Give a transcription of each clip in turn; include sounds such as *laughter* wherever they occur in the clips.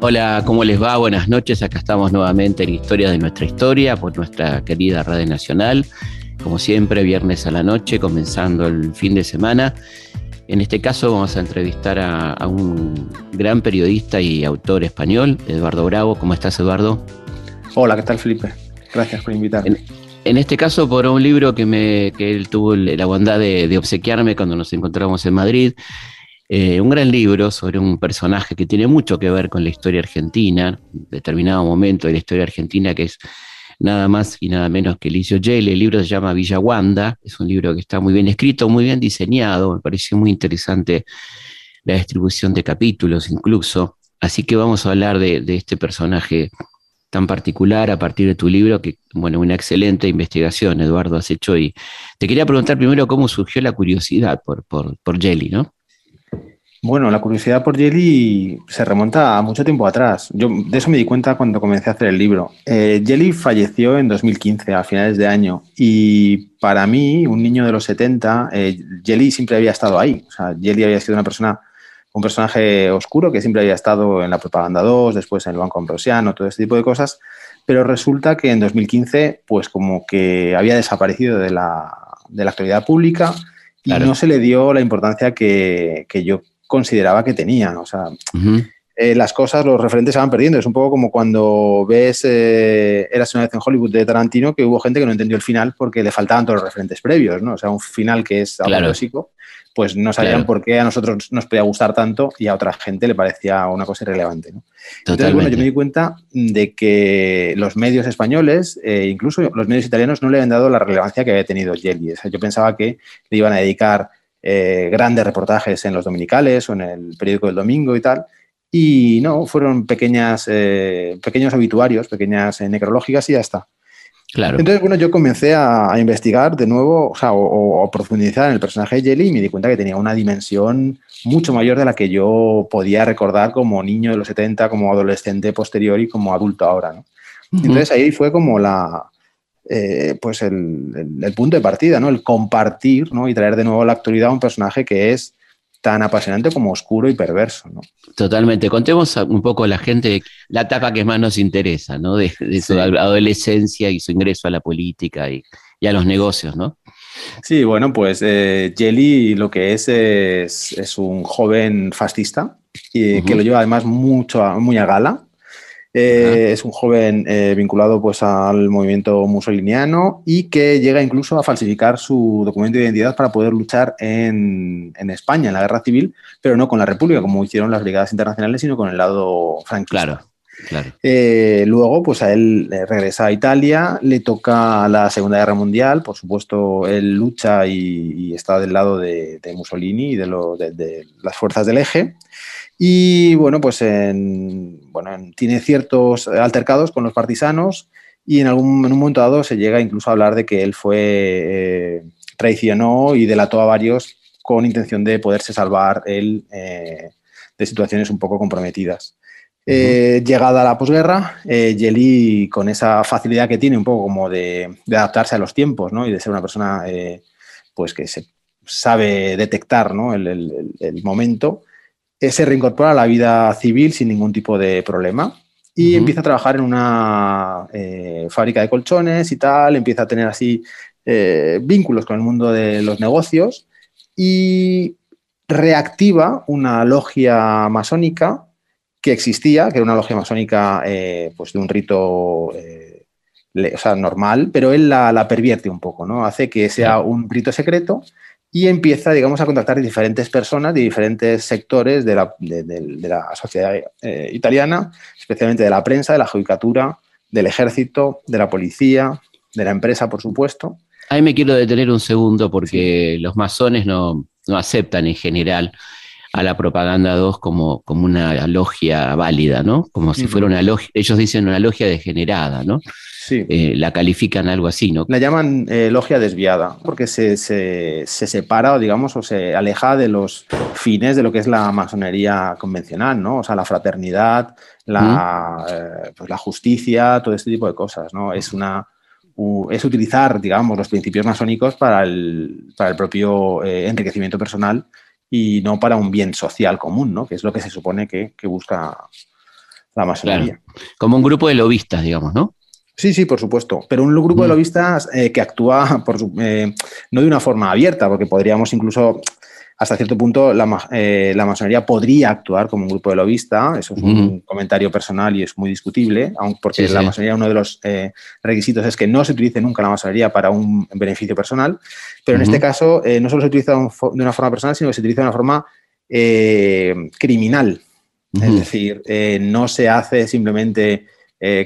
Hola, ¿cómo les va? Buenas noches. Acá estamos nuevamente en Historia de nuestra historia por nuestra querida Radio Nacional. Como siempre, viernes a la noche, comenzando el fin de semana. En este caso vamos a entrevistar a, un gran periodista y autor español, Eduardo Bravo. ¿Cómo estás, Eduardo? Hola, ¿qué tal, Felipe? Gracias por invitarme. En, este caso, por un libro que, él tuvo la bondad de obsequiarme cuando nos encontramos en Madrid, eh, un gran libro sobre un personaje que tiene mucho que ver con la historia argentina, determinado momento de la historia argentina, que es nada más y nada menos que Licio Yele. El libro se llama Villa Wanda, es un libro que está muy bien escrito, muy bien diseñado, me pareció muy interesante la distribución de capítulos incluso. Así que vamos a hablar de, este personaje tan particular a partir de tu libro, que, bueno, una excelente investigación, Eduardo, has hecho. Y te quería preguntar primero cómo surgió la curiosidad por, por, por Jelly, ¿no? Bueno, la curiosidad por Jelly se remonta a mucho tiempo atrás. Yo de eso me di cuenta cuando comencé a hacer el libro. Eh, Jelly falleció en 2015, a finales de año, y para mí, un niño de los 70, eh, Jelly siempre había estado ahí. O sea, Jelly había sido una persona, un personaje oscuro que siempre había estado en la propaganda 2, después en el Banco Ambrosiano, todo ese tipo de cosas. Pero resulta que en 2015, pues como que había desaparecido de la, de la actualidad pública y no se le dio la importancia que, que yo consideraba que tenía. O sea, eh, las cosas, los referentes se van perdiendo. Es un poco como cuando ves eh, Eras una vez en Hollywood de Tarantino, que hubo gente que no entendió el final porque le faltaban todos los referentes previos, ¿no? O sea, un final que es algo pues no sabían por qué a nosotros nos podía gustar tanto y a otra gente le parecía una cosa irrelevante. ¿no? Entonces, bueno, yo me di cuenta de que los medios españoles, eh, incluso los medios italianos, no le habían dado la relevancia que había tenido Jelly. O sea, yo pensaba que le iban a dedicar eh, grandes reportajes en los dominicales o en el periódico del domingo y tal. Y no, fueron pequeñas, eh, pequeños obituarios, pequeñas eh, necrológicas y ya está. Claro. Entonces, bueno, yo comencé a, investigar de nuevo, o, sea, o, profundizar en el personaje de Jelly y me di cuenta que tenía una dimensión mucho mayor de la que yo podía recordar como niño de los 70, como adolescente posterior y como adulto ahora. ¿no? Entonces ahí fue como la, eh, pues el, punto de partida, ¿no? El compartir ¿no? y traer de nuevo a la actualidad a un personaje que es tan apasionante como oscuro y perverso. ¿no? Totalmente. Contemos un poco a la gente la etapa que más nos interesa, ¿no? De, su adolescencia y su ingreso a la política y, a los negocios, ¿no? Sí, bueno, pues eh, Jelly lo que es es, un joven fascista y, que lo lleva además mucho muy a gala. Eh, es un joven eh, vinculado pues, al movimiento musoliniano y que llega incluso a falsificar su documento de identidad para poder luchar en, España, en la guerra civil, pero no con la República, como hicieron las brigadas internacionales, sino con el lado franquista. Claro. Claro. Eh, luego, pues a él regresa a Italia, le toca la Segunda Guerra Mundial, por supuesto, él lucha y, está del lado de, Mussolini y de, de, las fuerzas del eje. Y bueno, pues bueno, tiene ciertos altercados con los partisanos y en, algún, en un momento dado se llega incluso a hablar de que él fue, eh, traicionó y delató a varios con intención de poderse salvar él eh, de situaciones un poco comprometidas. Eh, llegada a la posguerra, Jelly, con esa facilidad que tiene un poco como de, adaptarse a los tiempos ¿no? y de ser una persona pues que se sabe detectar ¿no? el, el, el momento, eh, se reincorpora a la vida civil sin ningún tipo de problema y empieza a trabajar en una eh, fábrica de colchones y tal, empieza a tener así eh, vínculos con el mundo de los negocios y reactiva una logia masónica que existía, que era una logia masónica pues de un rito normal, pero él la, la, pervierte un poco, ¿no? Hace que sea un rito secreto y empieza, digamos, a contactar diferentes personas de diferentes sectores de la, de, la sociedad eh, italiana, especialmente de la prensa, de la judicatura, del ejército, de la policía, de la empresa, por supuesto. Ahí me quiero detener un segundo porque los masones no, no, aceptan en general a la propaganda 2 como, como una logia válida, ¿no? Como si fuera una logia, ellos dicen una logia degenerada, ¿no? Sí. Eh, la califican algo así, ¿no? La llaman eh, logia desviada, porque se, se, se, separa, digamos, o se aleja de los fines de lo que es la masonería convencional, ¿no? O sea, la fraternidad, la, eh, pues la justicia, todo este tipo de cosas, ¿no? Es una, es utilizar, digamos, los principios masónicos para el, para el propio enriquecimiento personal y no para un bien social común, ¿no? Que es lo que se supone que, busca la masonería. Como un grupo de lobistas, digamos, ¿no? Sí, sí, por supuesto. Pero un grupo de lobistas eh, que actúa por, eh, no de una forma abierta, porque podríamos incluso hasta cierto punto la, eh, la, masonería podría actuar como un grupo de lobista, eso es un comentario personal y es muy discutible, aunque porque la masonería uno de los requisitos es que no se utilice nunca la masonería para un beneficio personal, pero en este caso no solo se utiliza de una forma personal, sino que se utiliza de una forma criminal, es decir, no se hace simplemente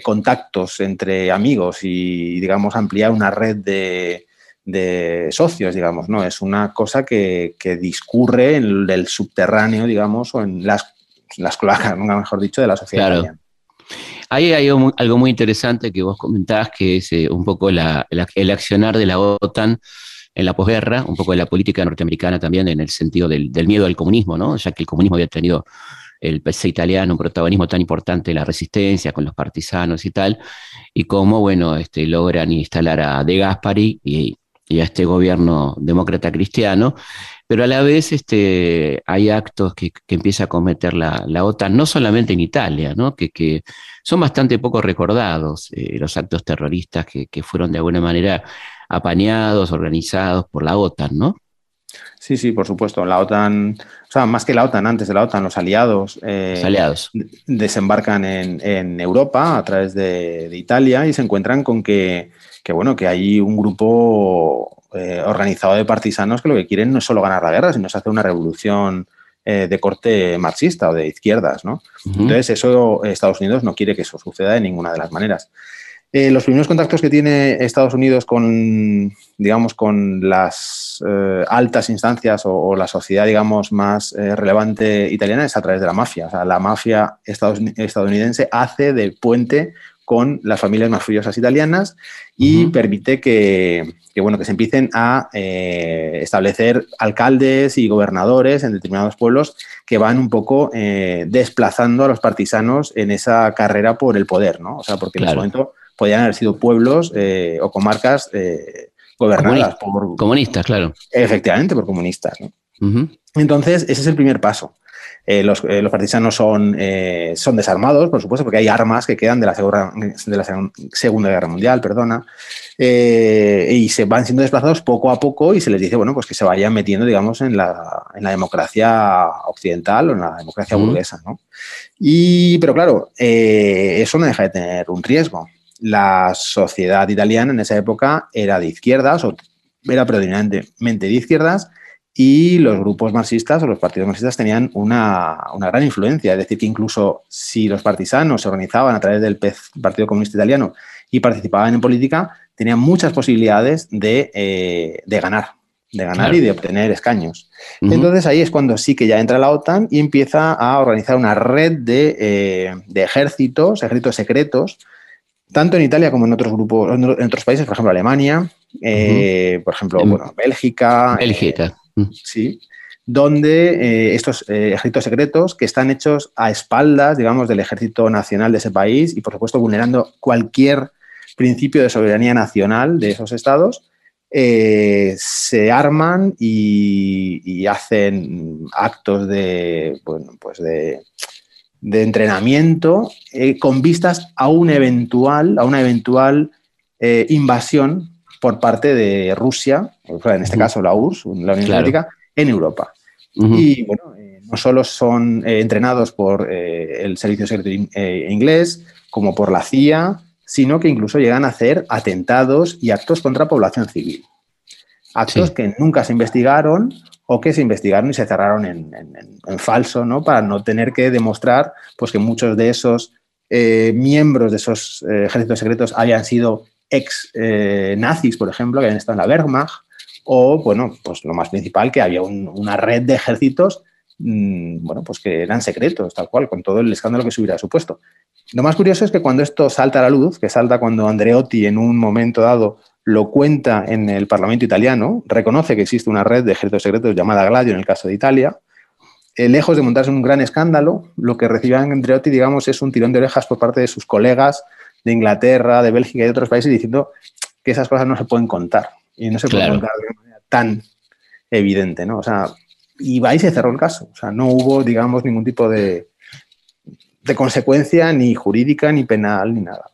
contactos entre amigos y, digamos, ampliar una red de de socios, digamos, ¿no? Es una cosa que, discurre en el subterráneo, digamos, o en las, las cloacas, mejor dicho, de la sociedad. Claro. Ahí hay algo muy interesante que vos comentabas, que es eh, un poco el accionar de la OTAN en la posguerra, un poco de la política norteamericana también en el sentido del, miedo al comunismo, ¿no? Ya que el comunismo había tenido el PC italiano un protagonismo tan importante en la resistencia con los partisanos y tal, y cómo, bueno, este, logran instalar a De Gaspari y, y a este gobierno demócrata cristiano, pero a la vez este, hay actos que, empieza a cometer la, OTAN, no solamente en Italia, ¿no? que, son bastante poco recordados, eh, los actos terroristas que, fueron de alguna manera apañados, organizados por la OTAN, ¿no? Sí, sí, por supuesto. La OTAN, o sea, más que la OTAN, antes de la OTAN, los aliados, eh, aliados. desembarcan en, Europa a través de, de Italia y se encuentran con que que bueno, que hay un grupo eh, organizado de partisanos que lo que quieren no es solo ganar la guerra, sino es hacer una revolución eh, de corte marxista o de izquierdas, ¿no? Entonces, eso Estados Unidos no quiere que eso suceda de ninguna de las maneras. Eh, los primeros contactos que tiene Estados Unidos con, digamos, con las altas instancias o, la sociedad, digamos, más relevante italiana es a través de la mafia. O sea, la mafia estadounidense hace de puente con las familias más furiosas italianas y permite que, bueno, que se empiecen a eh, establecer alcaldes y gobernadores en determinados pueblos que van un poco eh, desplazando a los partisanos en esa carrera por el poder, ¿no? O sea, porque en ese momento podían haber sido pueblos eh, o comarcas gobernadas por... Comunistas, claro. Efectivamente, por comunistas, Entonces, ese es el primer paso. Eh, los, eh, los, partisanos son, eh, son desarmados, por supuesto, porque hay armas que quedan de la, de la Segunda Guerra Mundial, perdona, y se van siendo desplazados poco a poco y se les dice, bueno, pues que se vayan metiendo, digamos, en la, en la democracia occidental o en la democracia burguesa, ¿no? Y, pero claro, eso no deja de tener un riesgo. La sociedad italiana en esa época era de izquierdas o era predominantemente de izquierdas y los grupos marxistas o los partidos marxistas tenían una, gran influencia. Es decir, que incluso si los partisanos se organizaban a través del Partido Comunista Italiano y participaban en política, tenían muchas posibilidades de, eh, ganar, de ganar y de obtener escaños. Entonces ahí es cuando sí que ya entra la OTAN y empieza a organizar una red de, eh, ejércitos, ejércitos secretos, tanto en Italia como en otros grupos, en otros países, por ejemplo Alemania, eh, por ejemplo, bueno, Bélgica. Bélgica. Sí, donde eh, estos eh, ejércitos secretos que están hechos a espaldas, digamos, del ejército nacional de ese país y, por supuesto, vulnerando cualquier principio de soberanía nacional de esos estados, eh, se arman y, hacen actos de, pues de, entrenamiento con vistas a un eventual, a una eventual invasión por parte de Rusia, en este caso la URSS, la Unión Soviética, en Europa. Y bueno, eh, no solo son eh, entrenados por eh, el Servicio Secreto inglés, como por la CIA, sino que incluso llegan a hacer atentados y actos contra población civil. Actos que nunca se investigaron o que se investigaron y se cerraron en, falso, ¿no? Para no tener que demostrar pues, que muchos de esos miembros de esos ejércitos secretos habían sido ex eh, nazis, por ejemplo, que habían estado en la Wehrmacht, o, bueno, pues lo más principal, que había una red de ejércitos, mm, bueno, pues que eran secretos, tal cual, con todo el escándalo que se hubiera supuesto. Lo más curioso es que cuando esto salta a la luz, que salta cuando Andreotti en un momento dado lo cuenta en el Parlamento italiano, reconoce que existe una red de ejércitos secretos llamada Gladio en el caso de Italia, eh, lejos de montarse un gran escándalo, lo que recibe Andreotti, digamos, es un tirón de orejas por parte de sus colegas de Inglaterra, de Bélgica y de otros países diciendo que esas cosas no se pueden contar y no se pueden contar de manera tan evidente, ¿no? O sea, y ahí se cerró el caso. O sea, no hubo, digamos, ningún tipo de, de consecuencia ni jurídica, ni penal, ni nada.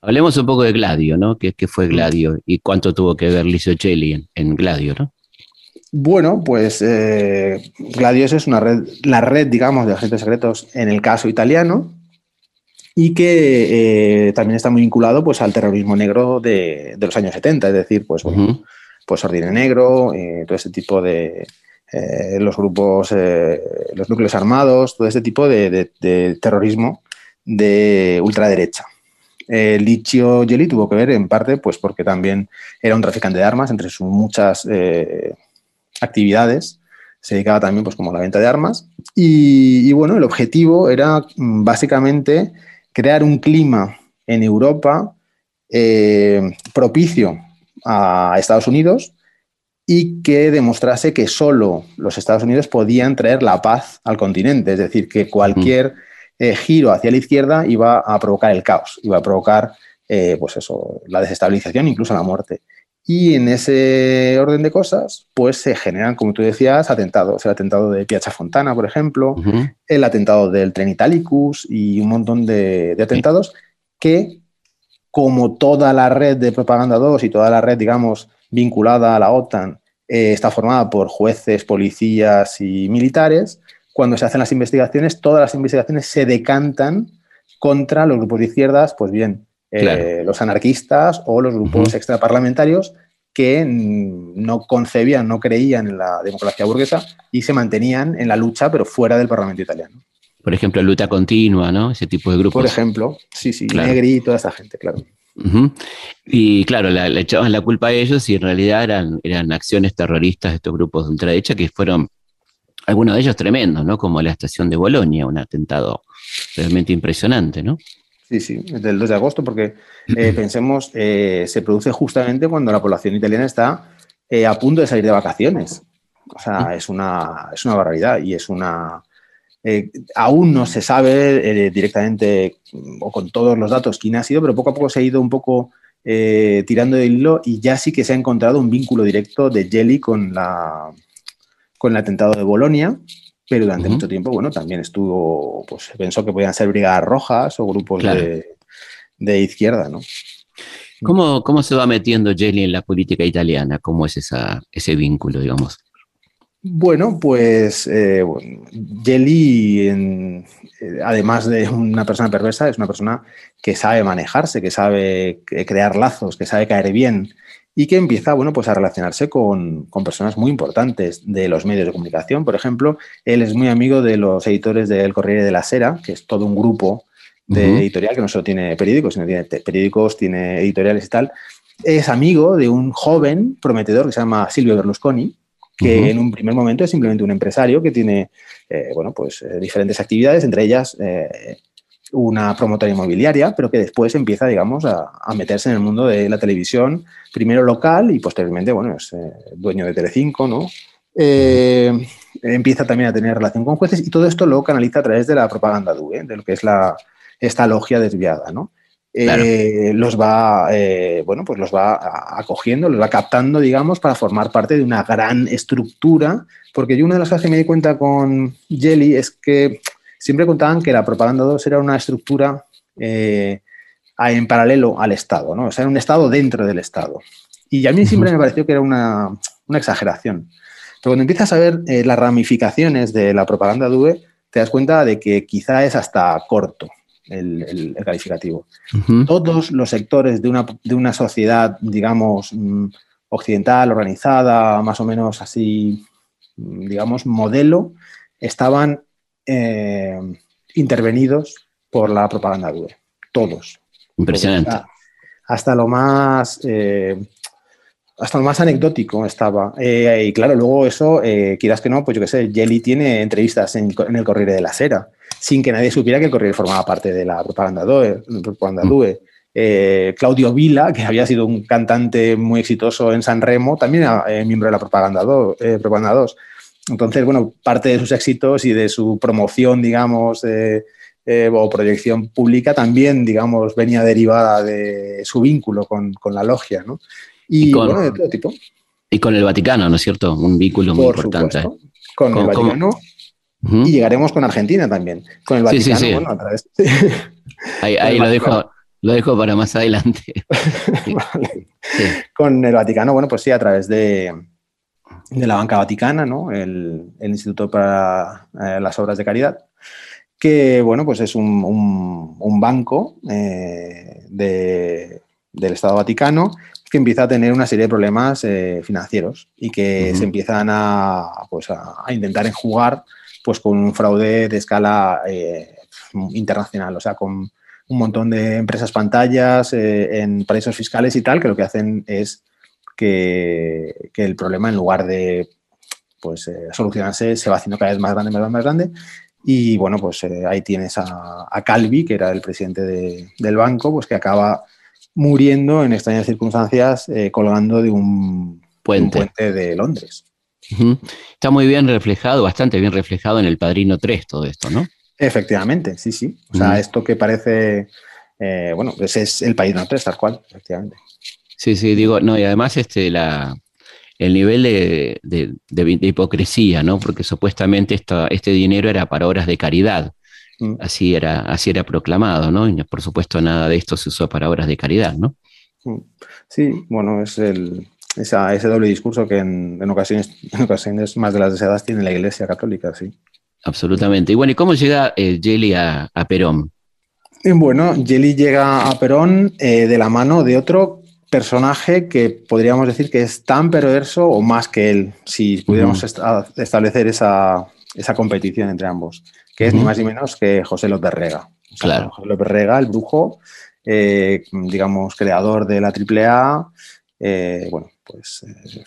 Hablemos un poco de Gladio, ¿no? ¿Qué, fue Gladio y cuánto tuvo que ver Licio Cheli en, Gladio, ¿no? Bueno, pues eh, Gladio es una red, la red, digamos, de agentes secretos en el caso italiano y que eh, también está muy vinculado pues, al terrorismo negro de, los años 70, es decir, pues, bueno, pues Ordine Negro, eh, todo ese tipo de, los grupos, los núcleos armados, todo ese tipo de, de terrorismo de ultraderecha. Eh, Licio tuvo que ver en parte pues porque también era un traficante de armas, entre sus muchas eh, actividades se dedicaba también pues como la venta de armas. Y, bueno, el objetivo era mm, básicamente crear un clima en Europa eh, propicio a Estados Unidos y que demostrase que solo los Estados Unidos podían traer la paz al continente, es decir, que cualquier eh, giro hacia la izquierda iba a provocar el caos, iba a provocar eh, pues eso, la desestabilización, incluso la muerte. Y en ese orden de cosas, pues se generan, como tú decías, atentados. El atentado de Piazza Fontana, por ejemplo, el atentado del tren Italicus y un montón de, atentados que, como toda la red de Propaganda 2 y toda la red, digamos, vinculada a la OTAN, eh, está formada por jueces, policías y militares, cuando se hacen las investigaciones, todas las investigaciones se decantan contra los grupos de izquierdas, pues bien, eh, los anarquistas o los grupos extraparlamentarios que no concebían, no creían en la democracia burguesa y se mantenían en la lucha, pero fuera del Parlamento italiano. Por ejemplo, lucha continua, ¿no? Ese tipo de grupos. Por ejemplo, sí, sí, Negri y toda esa gente, claro. Y claro, le echaban la culpa a ellos y en realidad eran, eran acciones terroristas de estos grupos de ultraderecha que fueron algunos de ellos tremendos, ¿no? Como la estación de Bolonia, un atentado realmente impresionante, ¿no? Sí, sí, del 2 de agosto, porque eh, *clears throat* pensemos, eh, se produce justamente cuando la población italiana está eh, a punto de salir de vacaciones. O sea, es una, es una barbaridad y es una... aún no se sabe directamente o con todos los datos quién ha sido, pero poco a poco se ha ido un poco tirando del hilo y ya sí que se ha encontrado un vínculo directo de Jelly con la, con el atentado de Bolonia, pero durante mucho tiempo, bueno, también estuvo, pues pensó que podían ser brigadas rojas o grupos de, izquierda, ¿no? ¿Cómo, ¿Cómo, se va metiendo Jelly en la política italiana? ¿Cómo es esa, ese vínculo, digamos? Bueno, pues eh, Jelly, eh, además de una persona perversa, es una persona que sabe manejarse, que sabe crear lazos, que sabe caer bien y que empieza bueno, pues a relacionarse con, personas muy importantes de los medios de comunicación. Por ejemplo, él es muy amigo de los editores del Corriere de la Sera, que es todo un grupo de editorial que no solo tiene periódicos, sino tiene periódicos, tiene editoriales y tal. Es amigo de un joven prometedor que se llama Silvio Berlusconi, que en un primer momento es simplemente un empresario que tiene eh, bueno, pues, eh, diferentes actividades, entre ellas eh, una promotora inmobiliaria, pero que después empieza, digamos, a, meterse en el mundo de la televisión, primero local y posteriormente, bueno, es eh, dueño de Telecinco, ¿no? Eh, empieza también a tener relación con jueces y todo esto lo canaliza a través de la propaganda DUE, de lo que es la, esta logia desviada, ¿no? Eh, los va, bueno, pues los va acogiendo, los va captando, digamos, para formar parte de una gran estructura, porque yo una de las cosas que me di cuenta con Jelly es que siempre contaban que la propaganda 2 era una estructura eh, en paralelo al Estado, ¿no? O sea, era un Estado dentro del Estado. Y a mí siempre me pareció que era una, exageración. Pero cuando empiezas a ver eh, las ramificaciones de la propaganda DUE, te das cuenta de que quizá es hasta corto el, calificativo. Todos los sectores de una, de una sociedad, digamos, mm, occidental, organizada, más o menos así, mm, digamos, modelo, estaban eh, intervenidos por la propaganda dure. Todos. Impresionante. hasta, lo más. Eh, hasta lo más anecdótico estaba. Eh, y claro, luego eso, quieras que no, pues yo qué sé, Jelly tiene entrevistas en, el Corriere de la Sera, sin que nadie supiera que el Corriere formaba parte de la propaganda DUE. Propaganda mm. Claudio Vila, que había sido un cantante muy exitoso en San Remo, también era miembro de la propaganda, propaganda 2. Entonces, bueno, parte de sus éxitos y de su promoción, digamos, eh, o proyección pública también, digamos, venía derivada de su vínculo con, la logia, ¿no? Y, con, de todo tipo. Y con el Vaticano, ¿no es cierto? Un vínculo muy importante. Con, el Vaticano. Y llegaremos con Argentina también. Con el Vaticano, bueno, a través. *laughs* ahí, lo dejo. Lo dejo para más adelante. *laughs* Con el Vaticano, bueno, pues sí, a través de, de la Banca Vaticana, ¿no? el, Instituto para eh, las Obras de Caridad, que bueno, pues es un, banco eh, del Estado Vaticano que empieza a tener una serie de problemas eh, financieros y que se empiezan a, pues a, intentar enjugar pues, con un fraude de escala internacional, o sea, con un montón de empresas pantallas en paraísos fiscales y tal, que lo que hacen es que, el problema en lugar de pues, eh, solucionarse se va haciendo cada vez más grande, más grande, más grande. Y bueno, pues eh, ahí tienes a, Calvi, que era el presidente del banco, pues que acaba muriendo en extrañas circunstancias eh, colgando de un puente. de Londres. Está muy bien reflejado, bastante bien reflejado en el Padrino 3 todo esto, ¿no? Efectivamente, sí, sí. O sea, esto que parece, bueno, ese es el Padrino 3, tal cual, efectivamente. Sí, sí, digo, no, y además este, la, el nivel de, hipocresía, ¿no? Porque supuestamente este dinero era para obras de caridad. Mm. Así, era, así era proclamado, ¿no? Y por supuesto nada de esto se usó para obras de caridad, ¿no? Mm. Sí, bueno, es el, ese doble discurso que en, ocasiones, *laughs* en ocasiones más de las deseadas tiene la Iglesia Católica, sí. Absolutamente. Y bueno, ¿y cómo llega eh, Jelly a, Perón? Bueno, Jelly llega a Perón eh, de la mano de otro personaje que podríamos decir que es tan perverso o más que él, si pudiéramos establecer esa, competición entre ambos, que es ni más ni menos que José López Rega. claro. José López Rega, el brujo, eh, digamos, creador de la AAA, eh, bueno, pues eh,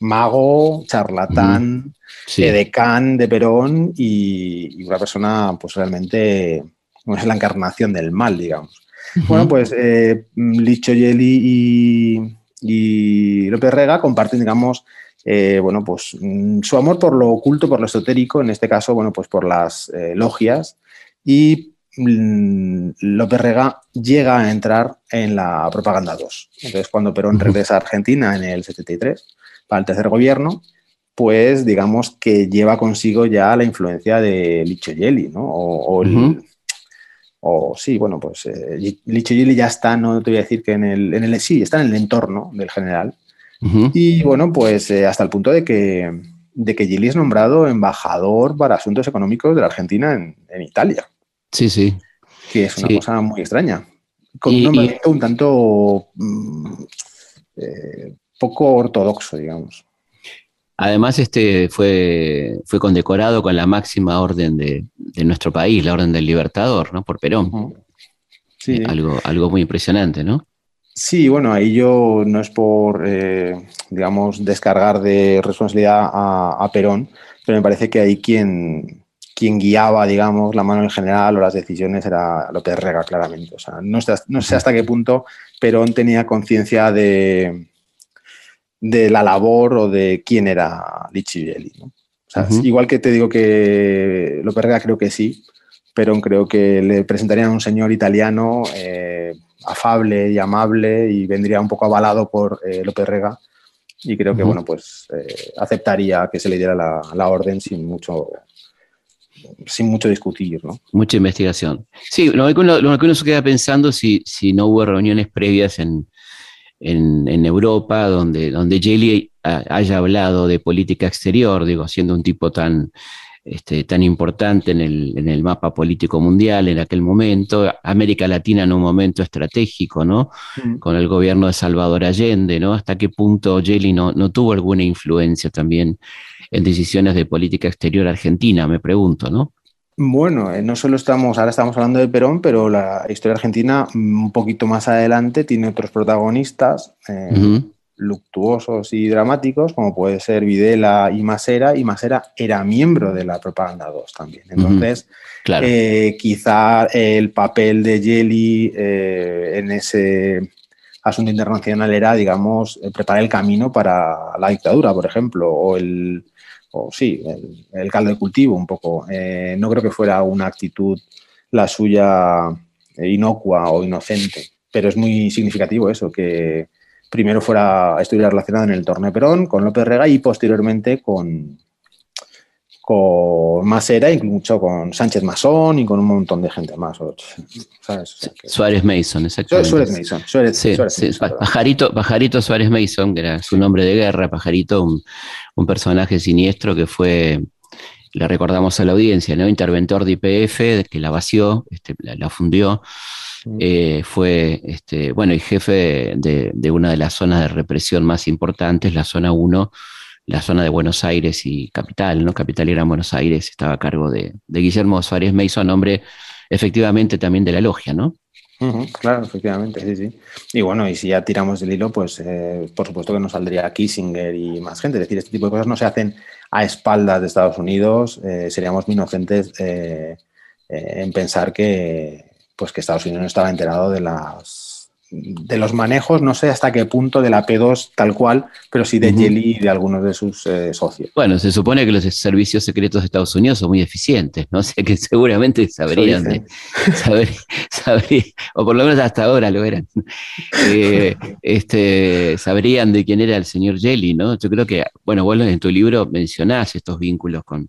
mago, charlatán, decán de Perón y, y, una persona, pues realmente, es la encarnación del mal, digamos. Bueno, pues eh, Licho Yeli y, López Rega comparten, digamos, eh, bueno, pues mm, su amor por lo oculto, por lo esotérico, en este caso, bueno, pues por las eh, logias. Y mm, López Rega llega a entrar en la propaganda 2. Entonces, cuando Perón regresa a Argentina en el 73 para el tercer gobierno, pues digamos que lleva consigo ya la influencia de Licho Yeli, ¿no? O, el, o sí, bueno, pues eh, Licho ya está, no te voy a decir que en el, en el sí, está en el entorno del general. Y bueno, pues eh, hasta el punto de que, de que Gili es nombrado embajador para asuntos económicos de la Argentina en, Italia. Sí, sí. Que es una cosa muy extraña. Con un nombramiento un tanto mm, eh, poco ortodoxo, digamos. Además, este fue, fue condecorado con la máxima orden de, nuestro país, la Orden del Libertador, ¿no? Por Perón. Sí. Eh, algo, algo muy impresionante, ¿no? Sí, bueno, ahí yo no es por, eh, digamos, descargar de responsabilidad a, Perón, pero me parece que ahí quien, quien guiaba, digamos, la mano en general o las decisiones era López Rega, claramente. O sea, no no sé hasta qué punto Perón tenía conciencia de, de la labor o de quién era Lichivelli. ¿no? Igual que te digo que López Rega creo que sí, pero creo que le presentarían a un señor italiano eh, afable y amable y vendría un poco avalado por eh, López Rega y creo que bueno pues eh, aceptaría que se le diera la, orden sin mucho sin mucho discutir, ¿no? Mucha investigación. Sí, lo que uno, se queda pensando si, si no hubo reuniones previas en, en, Europa, donde, donde Jelly haya hablado de política exterior, digo, siendo un tipo tan, este, tan importante en el, en el, mapa político mundial en aquel momento, América Latina en un momento estratégico, ¿no? Mm. Con el gobierno de Salvador Allende, ¿no? Hasta qué punto Jelly no, no tuvo alguna influencia también en decisiones de política exterior argentina, me pregunto, ¿no? Bueno, eh, no solo estamos, ahora estamos hablando de Perón, pero la historia argentina mm, un poquito más adelante tiene otros protagonistas eh, luctuosos y dramáticos, como puede ser Videla y Masera, y Masera era miembro de la Propaganda 2 también. Entonces, eh, quizá el papel de Yeli en ese asunto internacional era, digamos, preparar el camino para la dictadura, por ejemplo, o el o sí, el, caldo de cultivo un poco. Eh, no creo que fuera una actitud la suya inocua o inocente. Pero es muy significativo eso, que primero fuera estuviera relacionado en el torneo Perón con López Rega y posteriormente con, con Masera, incluso con Sánchez Masón y con un montón de gente más. Suárez Mason, exactamente. Suárez Mason. Suárez, sí, sí. Pajarito, Pajarito, Suárez Mason, que era su nombre de guerra, Pajarito, un, un, personaje siniestro que fue, le recordamos a la audiencia, ¿no? Interventor de IPF, que la vació, este, la, la fundió. Eh, fue, este, bueno, y jefe de, una de las zonas de represión más importantes, la zona 1, la zona de Buenos Aires y Capital, ¿no? Capital era Buenos Aires, estaba a cargo de, Guillermo Suárez Meiso, nombre efectivamente también de la logia, ¿no? claro, efectivamente, sí, sí. Y bueno, y si ya tiramos del hilo, pues eh, por supuesto que nos saldría Kissinger y más gente. Es decir, este tipo de cosas no se hacen a espaldas de Estados Unidos. Eh, seríamos muy inocentes en pensar que, pues que Estados Unidos no estaba enterado de las de los manejos, no sé hasta qué punto de la P2 tal cual, pero sí de Jelly y de algunos de sus eh, socios. Bueno, se supone que los servicios secretos de Estados Unidos son muy eficientes, ¿no? *laughs* O sea que seguramente sabrían, de, o por lo menos hasta ahora lo eran, eh, este, sabrían de quién era el señor Jelly, ¿no? Yo creo que, bueno, vos en tu libro mencionás estos vínculos con,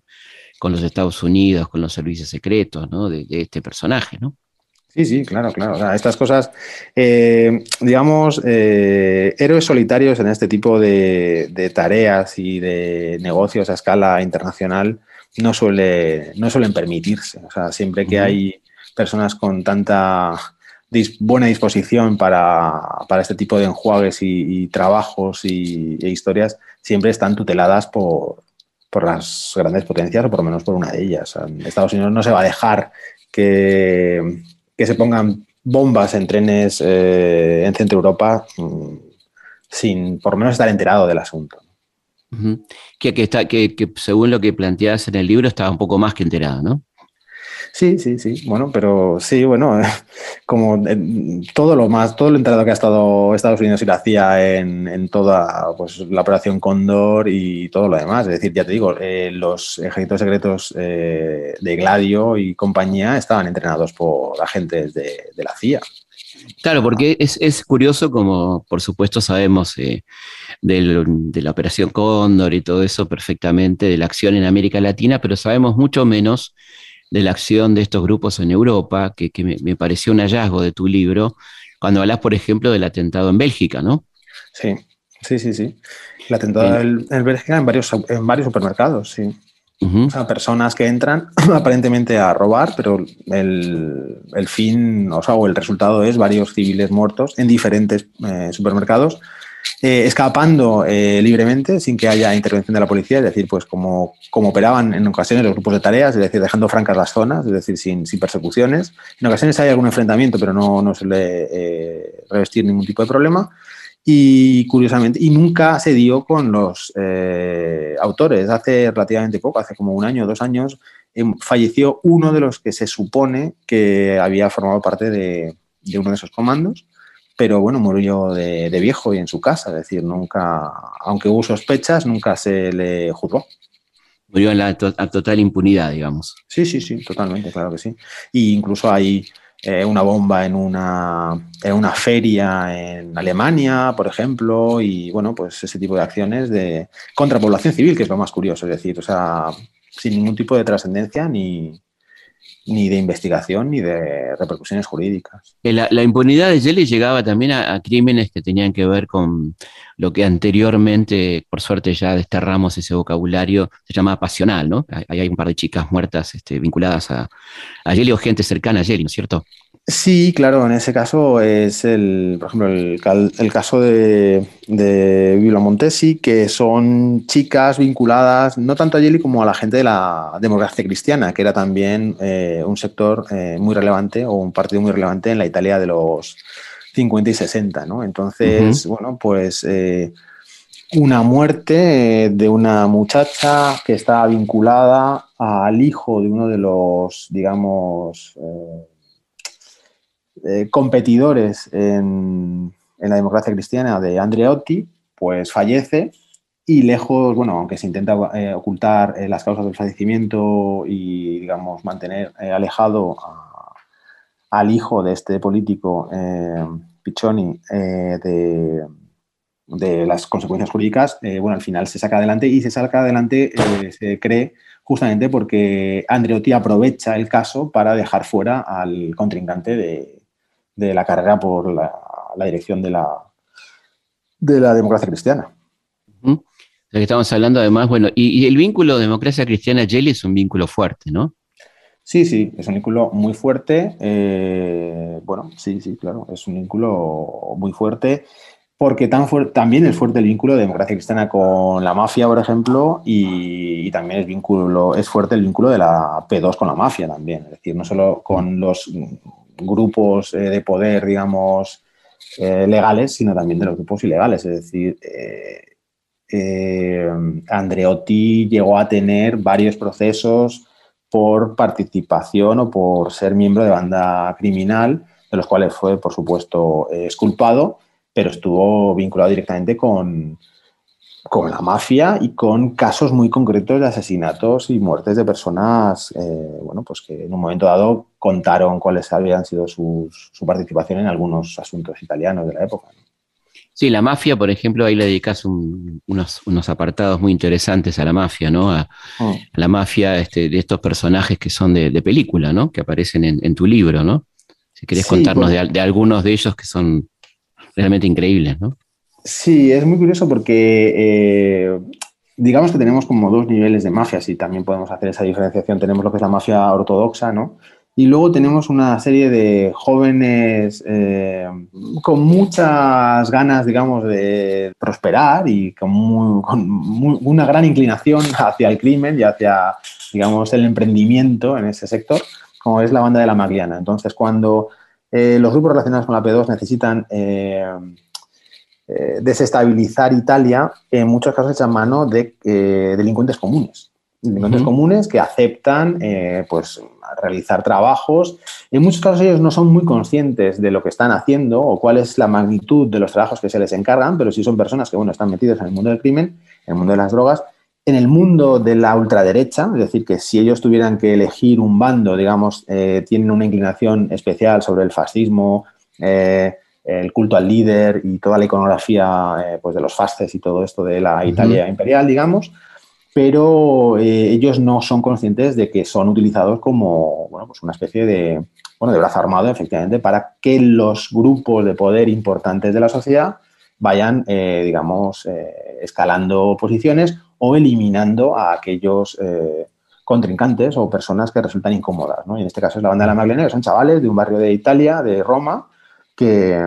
con los Estados Unidos, con los servicios secretos, ¿no? de este personaje, ¿no? Sí, sí, claro, claro. estas cosas, eh, digamos, eh, héroes solitarios en este tipo de, tareas y de negocios a escala internacional no, suele, no suelen permitirse. O sea, siempre que hay personas con tanta buena disposición para, este tipo de enjuagues y, trabajos y, e historias, siempre están tuteladas por, por las grandes potencias o por lo menos por una de ellas. Estados Unidos no se va a dejar que que se pongan bombas en trenes eh, en Centro Europa mm, sin por lo menos estar enterado del asunto. que, está, que, según lo que planteas en el libro estaba un poco más que enterado, ¿no? Sí, sí, sí. Bueno, pero sí, bueno, *laughs* como todo lo más, todo lo entrado que ha estado Estados Unidos y la CIA en, toda pues, la operación Cóndor y todo lo demás. Es decir, ya te digo, eh, los ejércitos secretos eh, de Gladio y compañía estaban entrenados por agentes de, la CIA. Claro, porque es, curioso, como por supuesto sabemos eh, de la operación Cóndor y todo eso perfectamente, de la acción en América Latina, pero sabemos mucho menos de la acción de estos grupos en Europa, que, me, pareció un hallazgo de tu libro, cuando hablas, por ejemplo, del atentado en Bélgica, ¿no? Sí, sí, sí, sí. El atentado en, Bélgica en varios, en varios supermercados, sí. O sea, personas que entran *clears throat* aparentemente a robar, pero el, fin, o sea, o el resultado es varios civiles muertos en diferentes eh, supermercados eh, escapando eh, libremente sin que haya intervención de la policía, es decir, pues como, como operaban en ocasiones los grupos de tareas, es decir, dejando francas las zonas, es decir, sin, sin persecuciones. En ocasiones hay algún enfrentamiento, pero no, no suele eh, revestir ningún tipo de problema. Y curiosamente, y nunca se dio con los autores. Hace relativamente poco, hace como un año o dos años, em, falleció uno de los que se supone que había formado parte de, de uno de esos comandos pero bueno, murió de, viejo y en su casa, es decir, nunca, aunque hubo sospechas, nunca se le juzgó. Murió en la total impunidad, digamos. Sí, sí, sí, totalmente, claro que sí. Y incluso hay eh, una bomba en una, en una feria en Alemania, por ejemplo, y bueno, pues ese tipo de acciones de contra población civil, que es lo más curioso, es decir, o sea, sin ningún tipo de trascendencia ni, ni de investigación ni de repercusiones jurídicas. La, impunidad de Jelly llegaba también a, crímenes que tenían que ver con lo que anteriormente, por suerte ya desterramos ese vocabulario, se llama pasional, ¿no? Hay, hay un par de chicas muertas este, vinculadas a, a Jelly o gente cercana a Jelly, ¿no es cierto? Sí, claro, en ese caso es el, por ejemplo, el, caso de, de Vila Montesi, que son chicas vinculadas no tanto a Yeli como a la gente de la democracia cristiana, que era también eh, un sector eh, muy relevante o un partido muy relevante en la Italia de los 50 y 60, ¿no? Entonces, bueno, pues eh, una muerte de una muchacha que está vinculada al hijo de uno de los, digamos, eh, competidores en, la democracia cristiana de Andreotti, pues fallece y lejos, bueno, aunque se intenta eh, ocultar eh, las causas del fallecimiento y, digamos, mantener alejado al hijo de este político, eh, Piccioni, eh, de, de, las consecuencias jurídicas, eh, bueno, al final se saca adelante y se saca adelante, se cree, justamente porque Andreotti aprovecha el caso para dejar fuera al contrincante de, de la carrera por la, la, dirección de la, de la democracia cristiana. De que estamos hablando además, bueno, y, y el vínculo democracia cristiana-Jelly es un vínculo fuerte, ¿no? Sí, sí, es un vínculo muy fuerte. Eh, bueno, sí, sí, claro, es un vínculo muy fuerte porque tan también es fuerte el vínculo de democracia cristiana con la mafia, por ejemplo, y, también es, vínculo, es fuerte el vínculo de la P2 con la mafia también. Es decir, no solo con los grupos eh, de poder, digamos, eh, legales, sino también de los grupos ilegales. Es decir, Andreotti llegó a tener varios procesos por participación o por ser miembro de banda criminal, de los cuales fue, por supuesto, exculpado, pero estuvo vinculado directamente con, con la mafia y con casos muy concretos de asesinatos y muertes de personas, eh, bueno, pues que en un momento dado contaron cuáles habían sido su participación en algunos asuntos italianos de la época. Sí, la mafia, por ejemplo, ahí le dedicas unos, apartados muy interesantes a la mafia, ¿no? A, oh. la mafia este, de estos personajes que son de, película, ¿no? Que aparecen en, tu libro, ¿no? Si querés contarnos de, algunos de ellos que son realmente increíbles, ¿no? Sí, es muy curioso porque eh, digamos que tenemos como dos niveles de mafia, si también podemos hacer esa diferenciación. Tenemos lo que es la mafia ortodoxa, ¿no? Y luego tenemos una serie de jóvenes eh, con muchas ganas, digamos, de prosperar y con, una gran inclinación hacia el crimen y hacia, digamos, el emprendimiento en ese sector, como es la banda de la Magliana. Entonces, cuando eh, los grupos relacionados con la P2 necesitan eh, desestabilizar Italia, en muchos casos echan mano de delincuentes comunes. Delincuentes comunes que aceptan pues realizar trabajos. En muchos casos ellos no son muy conscientes de lo que están haciendo o cuál es la magnitud de los trabajos que se les encargan, pero sí son personas que bueno, están metidos en el mundo del crimen, en el mundo de las drogas, en el mundo de la ultraderecha, es decir, que si ellos tuvieran que elegir un bando, digamos, eh, tienen una inclinación especial sobre el fascismo, eh, el culto al líder y toda la iconografía eh, pues de los fasces y todo esto de la Italia imperial, digamos, pero eh, ellos no son conscientes de que son utilizados como bueno, pues una especie de, bueno, de brazo armado, efectivamente, para que los grupos de poder importantes de la sociedad vayan, eh, digamos, escalando posiciones o eliminando a aquellos contrincantes o personas que resultan incómodas. ¿no? Y en este caso es la banda de la Magdalena, que son chavales de un barrio de Italia, de Roma, que,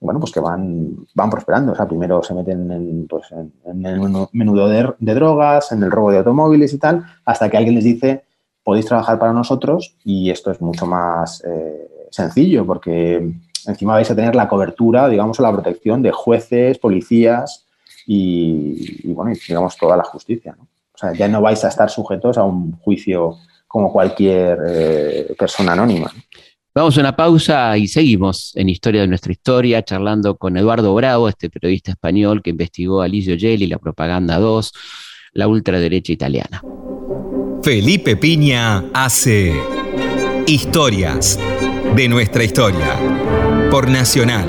bueno, pues que van, van prosperando. O sea, primero se meten en, pues en, el menudo de, drogas, en el robo de automóviles y tal, hasta que alguien les dice, podéis trabajar para nosotros y esto es mucho más eh, sencillo porque encima vais a tener la cobertura, digamos, la protección de jueces, policías y, bueno, digamos, toda la justicia. O sea, ya no vais a estar sujetos a un juicio como cualquier eh, persona anónima. Vamos a una pausa y seguimos en Historia de nuestra historia, charlando con Eduardo Bravo, este periodista español que investigó a Lidio Gelli, la propaganda 2, la ultraderecha italiana. Felipe Piña hace Historias de nuestra historia por Nacional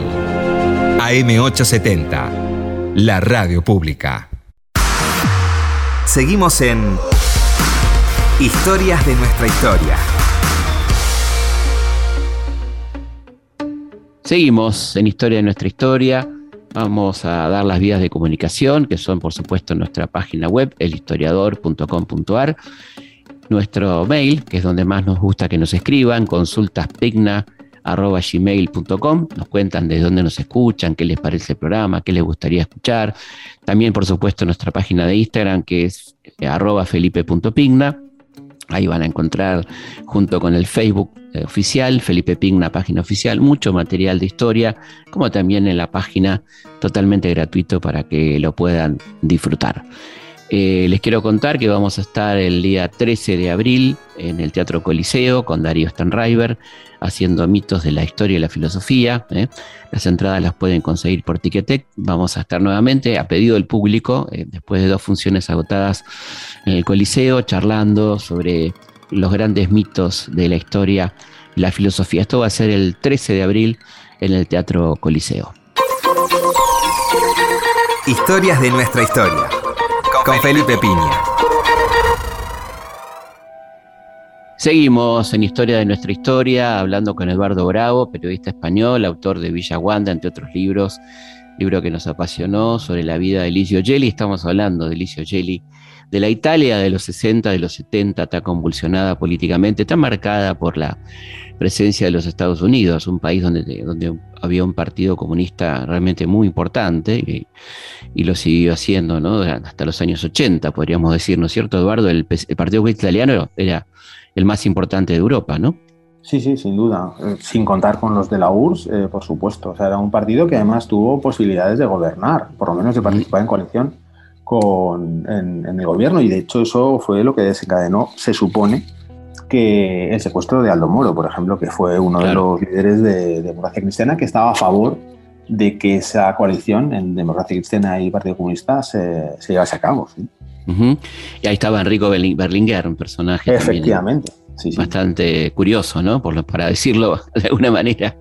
AM870, la radio pública. Seguimos en Historias de nuestra historia. Seguimos en Historia de nuestra historia. Vamos a dar las vías de comunicación, que son por supuesto nuestra página web, elhistoriador.com.ar, nuestro mail, que es donde más nos gusta que nos escriban, consultaspigna.gmail.com, nos cuentan de dónde nos escuchan, qué les parece el programa, qué les gustaría escuchar. También, por supuesto, nuestra página de Instagram, que es arroba felipe.pigna. Ahí van a encontrar junto con el Facebook eh, oficial, Felipe Pigna, página oficial, mucho material de historia, como también en la página totalmente gratuito para que lo puedan disfrutar. Eh, les quiero contar que vamos a estar el día 13 de abril en el Teatro Coliseo con Darío Stanriver haciendo mitos de la historia y la filosofía. ¿eh? Las entradas las pueden conseguir por Ticketek. Vamos a estar nuevamente a pedido del público, eh, después de dos funciones agotadas en el Coliseo, charlando sobre los grandes mitos de la historia la filosofía. Esto va a ser el 13 de abril en el Teatro Coliseo. Historias de nuestra historia. Con Felipe Piña. Seguimos en Historia de nuestra historia, hablando con Eduardo Bravo, periodista español, autor de Villa Wanda, entre otros libros, libro que nos apasionó sobre la vida de Licio Gelli. Estamos hablando de Licio Gelli, de la Italia de los 60, de los 70, tan convulsionada políticamente, tan marcada por la presencia de los Estados Unidos, un país donde, donde había un partido comunista realmente muy importante y, lo siguió haciendo ¿no? hasta los años 80, podríamos decir, ¿no es cierto, Eduardo? El, el Partido Comunista Italiano era el más importante de Europa, ¿no? Sí, sí, sin duda. Eh, sin contar con los de la URSS, eh, por supuesto. O sea, era un partido que además tuvo posibilidades de gobernar, por lo menos de participar en coalición con, en, el gobierno. Y de hecho eso fue lo que desencadenó, se supone, que el secuestro de Aldo Moro, por ejemplo, que fue uno de los líderes de Democracia Cristiana que estaba a favor de que esa coalición en Democracia Cristiana y Partido Comunista se, se llevase a cabo. ¿sí? Y ahí estaba Enrico Berlinguer, un personaje Efectivamente. bastante curioso, ¿no? Por, para decirlo *laughs* de alguna manera.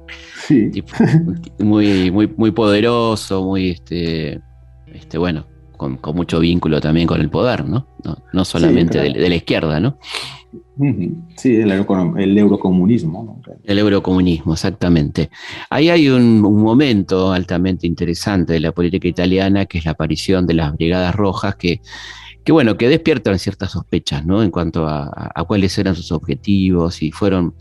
muy, muy, muy poderoso, muy, este, este bueno, con, mucho vínculo también con el poder, ¿no? No, solamente de, la izquierda, ¿no? Sí, el, eurocomunismo. El eurocomunismo, exactamente. Ahí hay un, momento altamente interesante de la política italiana, que es la aparición de las Brigadas Rojas, que que bueno, que despiertan ciertas sospechas, ¿no? En cuanto a, cuáles eran sus objetivos y fueron,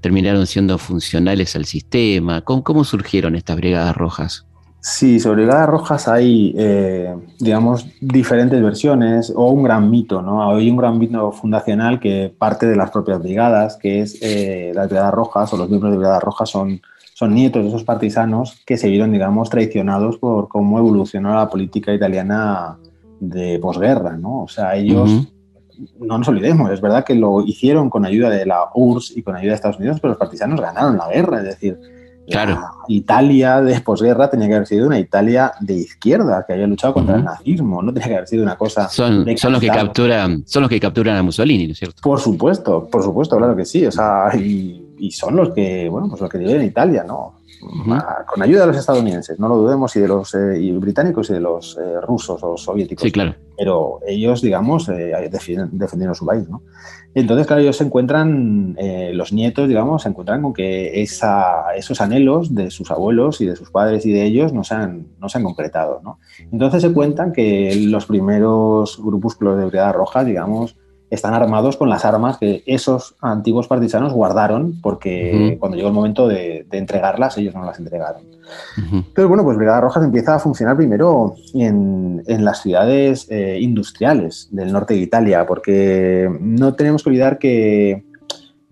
terminaron siendo funcionales al sistema. ¿Cómo, surgieron estas brigadas rojas? Sí, sobre brigadas rojas hay, eh, digamos, diferentes versiones o un gran mito, ¿no? Hay un gran mito fundacional que parte de las propias brigadas, que es eh, las brigadas rojas o los miembros de brigadas rojas son, son nietos de esos partisanos que se vieron, digamos, traicionados por cómo evolucionó la política italiana de posguerra, ¿no? O sea, ellos, no nos olvidemos, es verdad que lo hicieron con ayuda de la URSS y con ayuda de Estados Unidos, pero los partisanos ganaron la guerra, es decir, claro. Italia de posguerra tenía que haber sido una Italia de izquierda, que había luchado contra el nazismo, no tenía que haber sido una cosa... Son, son los que capturan, son los que capturan a Mussolini, ¿no es cierto? Por supuesto, por supuesto, claro que sí, o sea, y, y son los que, bueno, pues los que viven en Italia, ¿no? Con ayuda de los estadounidenses, no lo dudemos, y de los eh, británicos y de los eh, rusos o soviéticos. Sí, claro. Pero ellos, digamos, eh, defendieron su país, ¿no? Entonces, claro, ellos se encuentran, los nietos, digamos, se encuentran con que esa, esos anhelos de sus abuelos y de sus padres y de ellos no se han, no se han concretado, ¿no? Entonces se cuentan que los primeros grupúsculos de Brigada Roja, digamos, están armados con las armas que esos antiguos partisanos guardaron porque cuando llegó el momento de, entregarlas ellos no las entregaron. Pero bueno, pues Brigada Rojas empieza a funcionar primero en, las ciudades eh, industriales del norte de Italia porque no tenemos que olvidar que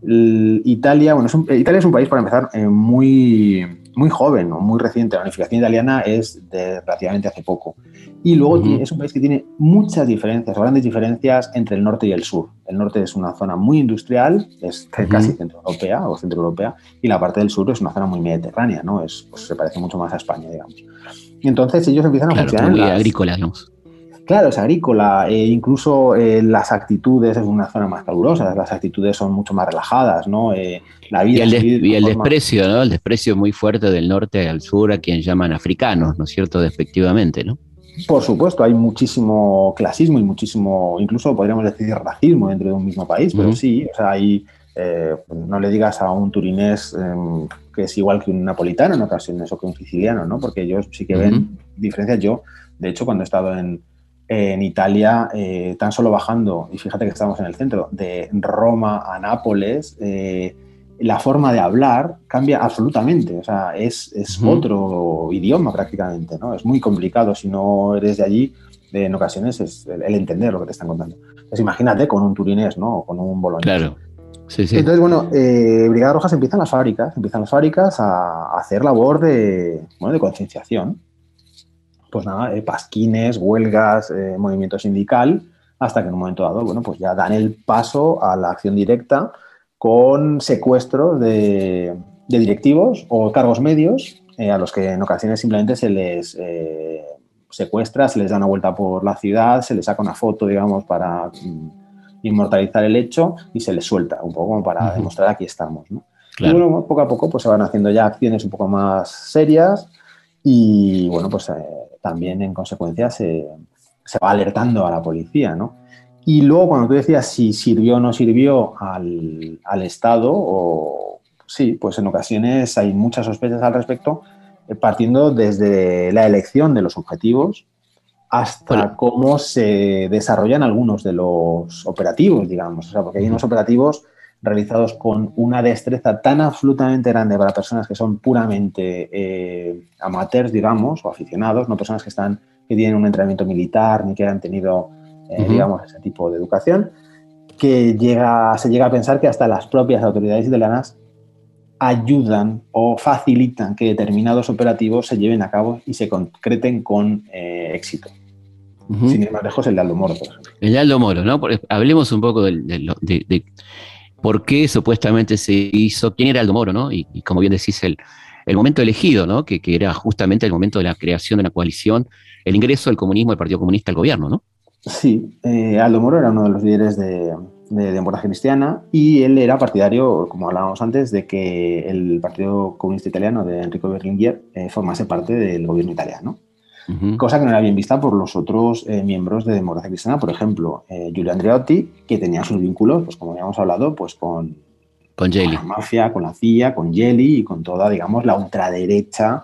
Italia, bueno, Italia es un país para empezar eh, muy, muy joven o muy reciente. La unificación italiana es de relativamente hace poco. Y luego es un país que tiene muchas diferencias, grandes diferencias entre el norte y el sur. El norte es una zona muy industrial, es casi centro europea o centro europea, y la parte del sur es una zona muy mediterránea, ¿no? Es, pues, se parece mucho más a España, digamos. Y entonces ellos empiezan a funcionar. Muy agrícola, digamos. Claro, es agrícola, e incluso eh, las actitudes es una zona más calurosa, las actitudes son mucho más relajadas, ¿no? Eh, la vida y el, y el desprecio, ¿no? El desprecio muy fuerte del norte al sur a quien llaman africanos, ¿no es cierto? Despectivamente, ¿no? Por supuesto, hay muchísimo clasismo y muchísimo, incluso podríamos decir racismo dentro de un mismo país, pero sí, o sea, hay, eh, no le digas a un turinés que es igual que un napolitano en ocasiones o que un siciliano, ¿no? Porque ellos sí que ven diferencias. Yo, de hecho, cuando he estado en, en Italia, eh, tan solo bajando, y fíjate que estamos en el centro, de Roma a Nápoles, eh, la forma de hablar cambia absolutamente. O sea, es, otro idioma prácticamente, ¿no? Es muy complicado si no eres de allí. En ocasiones es el, entender lo que te están contando. Pues imagínate con un turinés, ¿no? O con un boloñés. Claro. Sí, sí. Entonces, bueno, eh, Brigada Rojas empiezan las fábricas, empiezan las fábricas a, hacer labor de, bueno, de concienciación. Pues nada, eh, pasquines, huelgas, eh, movimiento sindical, hasta que en un momento dado, bueno, pues ya dan el paso a la acción directa con secuestros de, directivos o cargos medios eh, a los que en ocasiones simplemente se les secuestra, se les da una vuelta por la ciudad, se les saca una foto, digamos, para mm, inmortalizar el hecho y se les suelta un poco como para demostrar aquí estamos. Y bueno, poco a poco pues se van haciendo ya acciones un poco más serias y bueno, pues eh, también en consecuencia se, se, va alertando a la policía, ¿no? Y luego cuando tú decías si sirvió o no sirvió al, al Estado, o sí, pues en ocasiones hay muchas sospechas al respecto, eh, partiendo desde la elección de los objetivos hasta cómo se desarrollan algunos de los operativos, digamos. O sea, porque hay unos operativos realizados con una destreza tan absolutamente grande para personas que son puramente eh, amateurs, digamos, o aficionados, no personas que están que tienen un entrenamiento militar ni que han tenido, eh, digamos, ese tipo de educación, que llega, se llega a pensar que hasta las propias autoridades italianas ayudan o facilitan que determinados operativos se lleven a cabo y se concreten con eh, éxito. Sin ir más lejos, el de Aldo Moro, El de Aldo Moro, ¿no? hablemos un poco de, por qué supuestamente se hizo, quién era Aldo Moro, ¿no? Y, como bien decís, el, el momento elegido, ¿no? Que, que, era justamente el momento de la creación de una coalición, el ingreso del comunismo, del Partido Comunista al gobierno, ¿no? Sí, eh, Aldo Moro era uno de los líderes de, de democracia cristiana y él era partidario, como hablábamos antes, de que el Partido Comunista Italiano de Enrico Berlinguer eh, formase parte del gobierno italiano. Cosa que no era bien vista por los otros eh, miembros de democracia cristiana, por ejemplo, eh, Giulio Andreotti, que tenía sus vínculos, pues como habíamos hablado, pues con, con, la mafia, con la CIA, con Gelli y con toda, digamos, la ultraderecha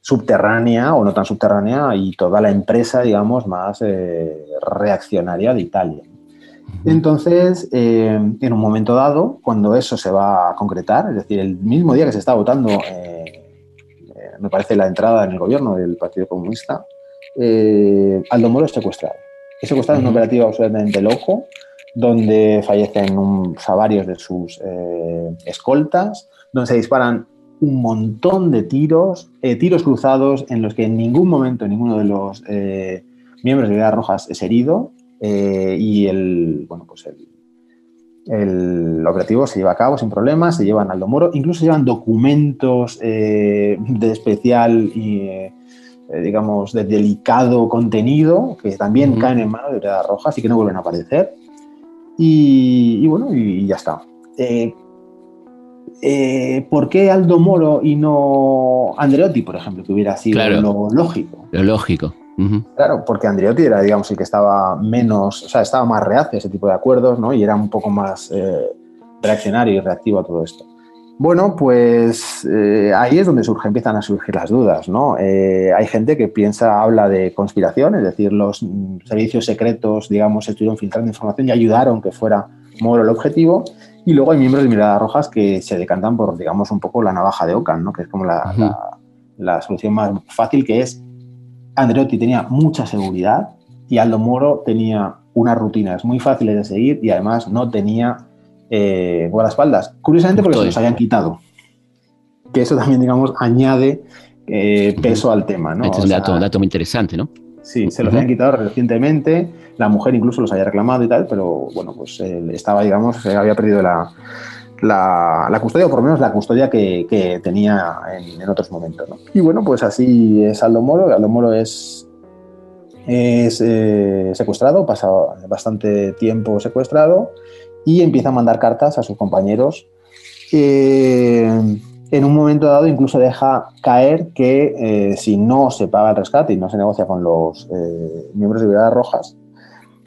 subterránea o no tan subterránea y toda la empresa, digamos, más reaccionaria de Italia. Entonces, eh, en un momento dado, cuando eso se va a concretar, es decir, el mismo día que se está votando, eh, eh, me parece, la entrada en el gobierno del Partido Comunista, Aldo Moro es secuestrado. Es secuestrado en un operativo absolutamente loco, donde fallecen varios de sus escoltas, donde se disparan un montón de tiros, tiros cruzados en los que en ningún momento ninguno de los miembros de Vidas Rojas es herido, eh, y el, bueno, pues el, el, operativo se lleva a cabo sin problemas, se llevan al Moro, incluso llevan documentos eh, de especial y, eh, digamos, de delicado contenido que también caen en manos de Breda Rojas y que no vuelven a aparecer. Y, bueno, y, ya está. ¿Por qué Aldo Moro y no Andreotti, por ejemplo, que hubiera sido lo lógico? Lo lógico. Claro, porque Andreotti era, digamos, el que estaba menos, o sea, estaba más reacio a ese tipo de acuerdos, ¿no? Y era un poco más eh, reaccionario y reactivo a todo esto. Bueno, pues eh, ahí es donde surge, empiezan a surgir las dudas, ¿no? Eh, hay gente que piensa, habla de conspiración, es decir, los mm, servicios secretos, digamos, estuvieron filtrando información y ayudaron que fuera Moro el objetivo. Y luego hay miembros de Miradas Rojas que se decantan por, digamos, un poco la navaja de Ocan, ¿no? Que es como la, la solución más fácil, que es Andreotti tenía mucha seguridad y Aldo Moro tenía unas rutinas muy fáciles de seguir y además no tenía eh, guardaespaldas. Curiosamente porque se los habían quitado. Que eso también, digamos, añade eh, peso al tema. ¿no? Este es un dato, muy interesante, ¿no? Sí, se los habían quitado recientemente, la mujer incluso los había reclamado y tal, pero bueno, pues estaba, digamos, había perdido la, la, custodia, o por lo menos la custodia que, tenía en, otros momentos. Y bueno, pues así es Aldo Moro. Aldo Moro es, es eh, secuestrado, pasa bastante tiempo secuestrado y empieza a mandar cartas a sus compañeros. en un momento dado incluso deja caer que eh, si no se paga el rescate y no se negocia con los eh, miembros de Brigadas Rojas,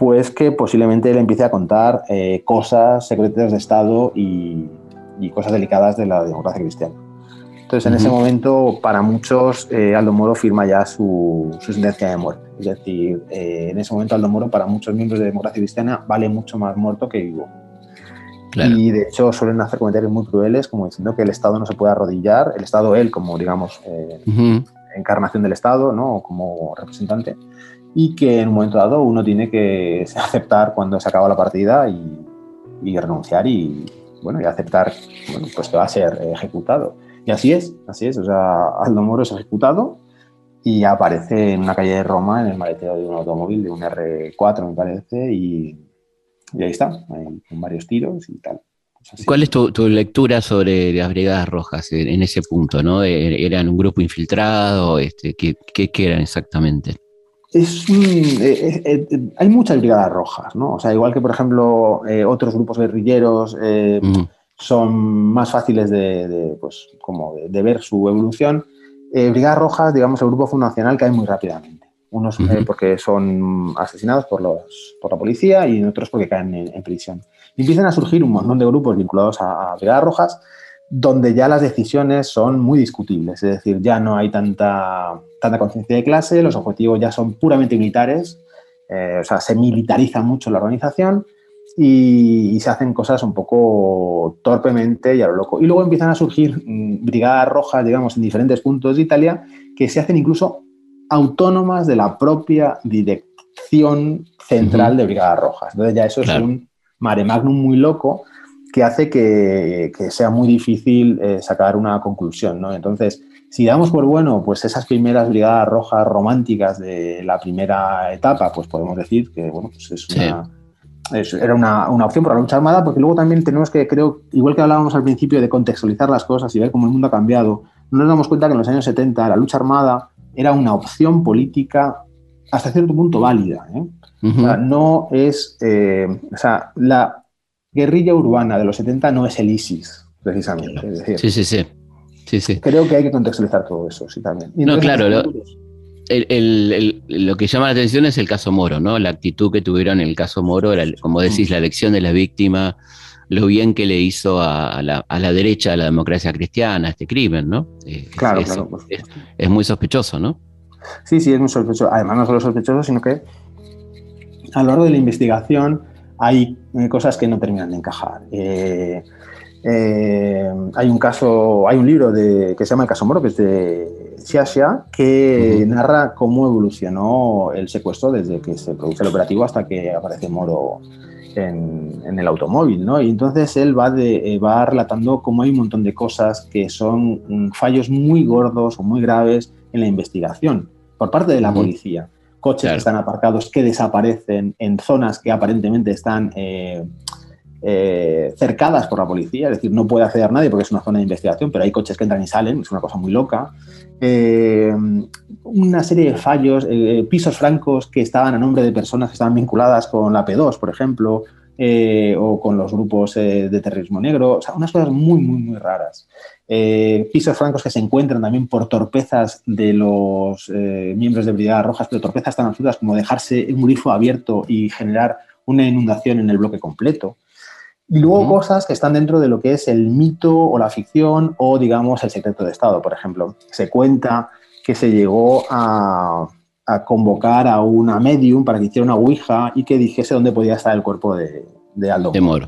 pues que posiblemente él empiece a contar eh, cosas secretas de Estado y, cosas delicadas de la democracia cristiana. Entonces, en ese momento, para muchos, eh, Aldo Moro firma ya su, sentencia de muerte. Es decir, eh, en ese momento Aldo Moro, para muchos miembros de democracia cristiana, vale mucho más muerto que vivo. Y de hecho suelen hacer comentarios muy crueles, como diciendo que el Estado no se puede arrodillar, el Estado, él como, digamos, encarnación del Estado, ¿no? como representante, y que en un momento dado uno tiene que aceptar cuando se acaba la partida y, renunciar y, bueno, y aceptar bueno, pues que va a ser ejecutado. Y así es, así es. O sea, Aldo Moro es ejecutado y aparece en una calle de Roma en el maletero de un automóvil, de un R4 me parece, y, ahí está, con varios tiros y tal. Pues ¿Cuál es tu, lectura sobre las Brigadas Rojas en, ese punto? ¿no? ¿Eran un grupo infiltrado? Este, ¿qué, qué eran exactamente? Es eh, eh, eh, hay muchas brigadas rojas, ¿no? O sea, igual que, por ejemplo, otros grupos guerrilleros son más fáciles de, pues, como de, ver su evolución. Brigadas Rojas, digamos, el grupo fundacional cae muy rápidamente. Unos porque son asesinados por, los, por la policía y otros porque caen en, prisión. Y empiezan a surgir un montón de grupos vinculados a, a Brigadas Rojas donde ya las decisiones son muy discutibles, es decir, ya no hay tanta, tanta conciencia de clase, los objetivos ya son puramente militares, eh, o sea, se militariza mucho la organización y, se hacen cosas un poco torpemente y a lo loco. Y luego empiezan a surgir mm, brigadas rojas, digamos, en diferentes puntos de Italia, que se hacen incluso autónomas de la propia dirección central de brigadas rojas. Entonces ya eso es un mare magnum muy loco que hace que, sea muy difícil eh, sacar una conclusión. ¿no? Entonces, si damos por bueno pues esas primeras brigadas rojas románticas de la primera etapa, pues podemos decir que bueno, pues es una, era una, una, opción para la lucha armada, porque luego también tenemos que, creo, igual que hablábamos al principio de contextualizar las cosas y ver cómo el mundo ha cambiado, no nos damos cuenta que en los años 70 la lucha armada era una opción política hasta cierto punto válida. ¿eh? o sea, no es, eh, o sea, la, guerrilla urbana de los 70 no es el ISIS, precisamente. sí, sí, sí, sí, sí. Creo que hay que contextualizar todo eso, sí, también. no, claro, lo, que llama la atención es el caso Moro, ¿no? La actitud que tuvieron en el caso Moro, era, como decís, la elección de la víctima, lo bien que le hizo a, la, derecha, a la democracia cristiana, este crimen, ¿no? Eh, claro, claro. Es, muy sospechoso, ¿no? Sí, sí, es muy sospechoso. Además, no solo sospechoso, sino que a lo largo de la investigación hay eh, cosas que no terminan de encajar. Eh, eh, hay un caso, hay un libro de, que se llama El caso Moro, que es de Xiaxia, que narra cómo evolucionó el secuestro desde que se produce el operativo hasta que aparece Moro en, el automóvil, ¿no? Y entonces él va, de, va relatando cómo hay un montón de cosas que son mm, fallos muy gordos o muy graves en la investigación por parte de la policía. Coches que están aparcados que desaparecen en zonas que aparentemente están eh, eh, cercadas por la policía, es decir, no puede acceder nadie porque es una zona de investigación, pero hay coches que entran y salen, es una cosa muy loca. Eh, una serie de fallos, pisos francos que estaban a nombre de personas que estaban vinculadas con la P2, por ejemplo, o con los grupos de terrorismo negro, o sea, unas cosas muy, muy, muy raras. Eh, pisos francos que se encuentran también por torpezas de los eh, miembros de Brigadas Rojas, pero torpezas tan absurdas como dejarse un grifo abierto y generar una inundación en el bloque completo. Y luego cosas que están dentro de lo que es el mito o la ficción o, digamos, el secreto de Estado. Por ejemplo, se cuenta que se llegó a, convocar a una medium para que hiciera una ouija y que dijese dónde podía estar el cuerpo de, de Aldo. De Moro.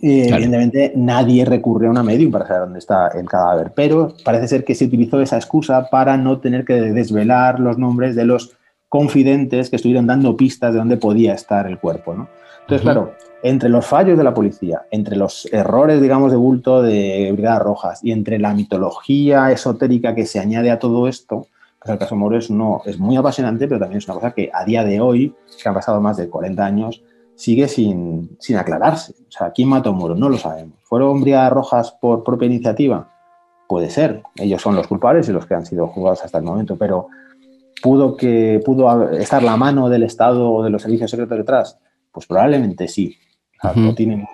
Evidentemente nadie recurre a una medium para saber dónde está el cadáver, pero parece ser que se utilizó esa excusa para no tener que desvelar los nombres de los confidentes que estuvieron dando pistas de dónde podía estar el cuerpo. ¿no? Entonces, claro, entre los fallos de la policía, entre los errores, digamos, de bulto de Brigadas Rojas y entre la mitología esotérica que se añade a todo esto, pues el caso Moro es, no, es muy apasionante, pero también es una cosa que a día de hoy, que han pasado más de 40 años, sigue sin, aclararse. O sea, ¿quién mató a Moro? No lo sabemos. ¿Fueron brigadas rojas por propia iniciativa? Puede ser. Ellos son los culpables y los que han sido juzgados hasta el momento, pero ¿pudo, que, pudo estar la mano del Estado o de los servicios secretos detrás? Pues probablemente sí. No tiene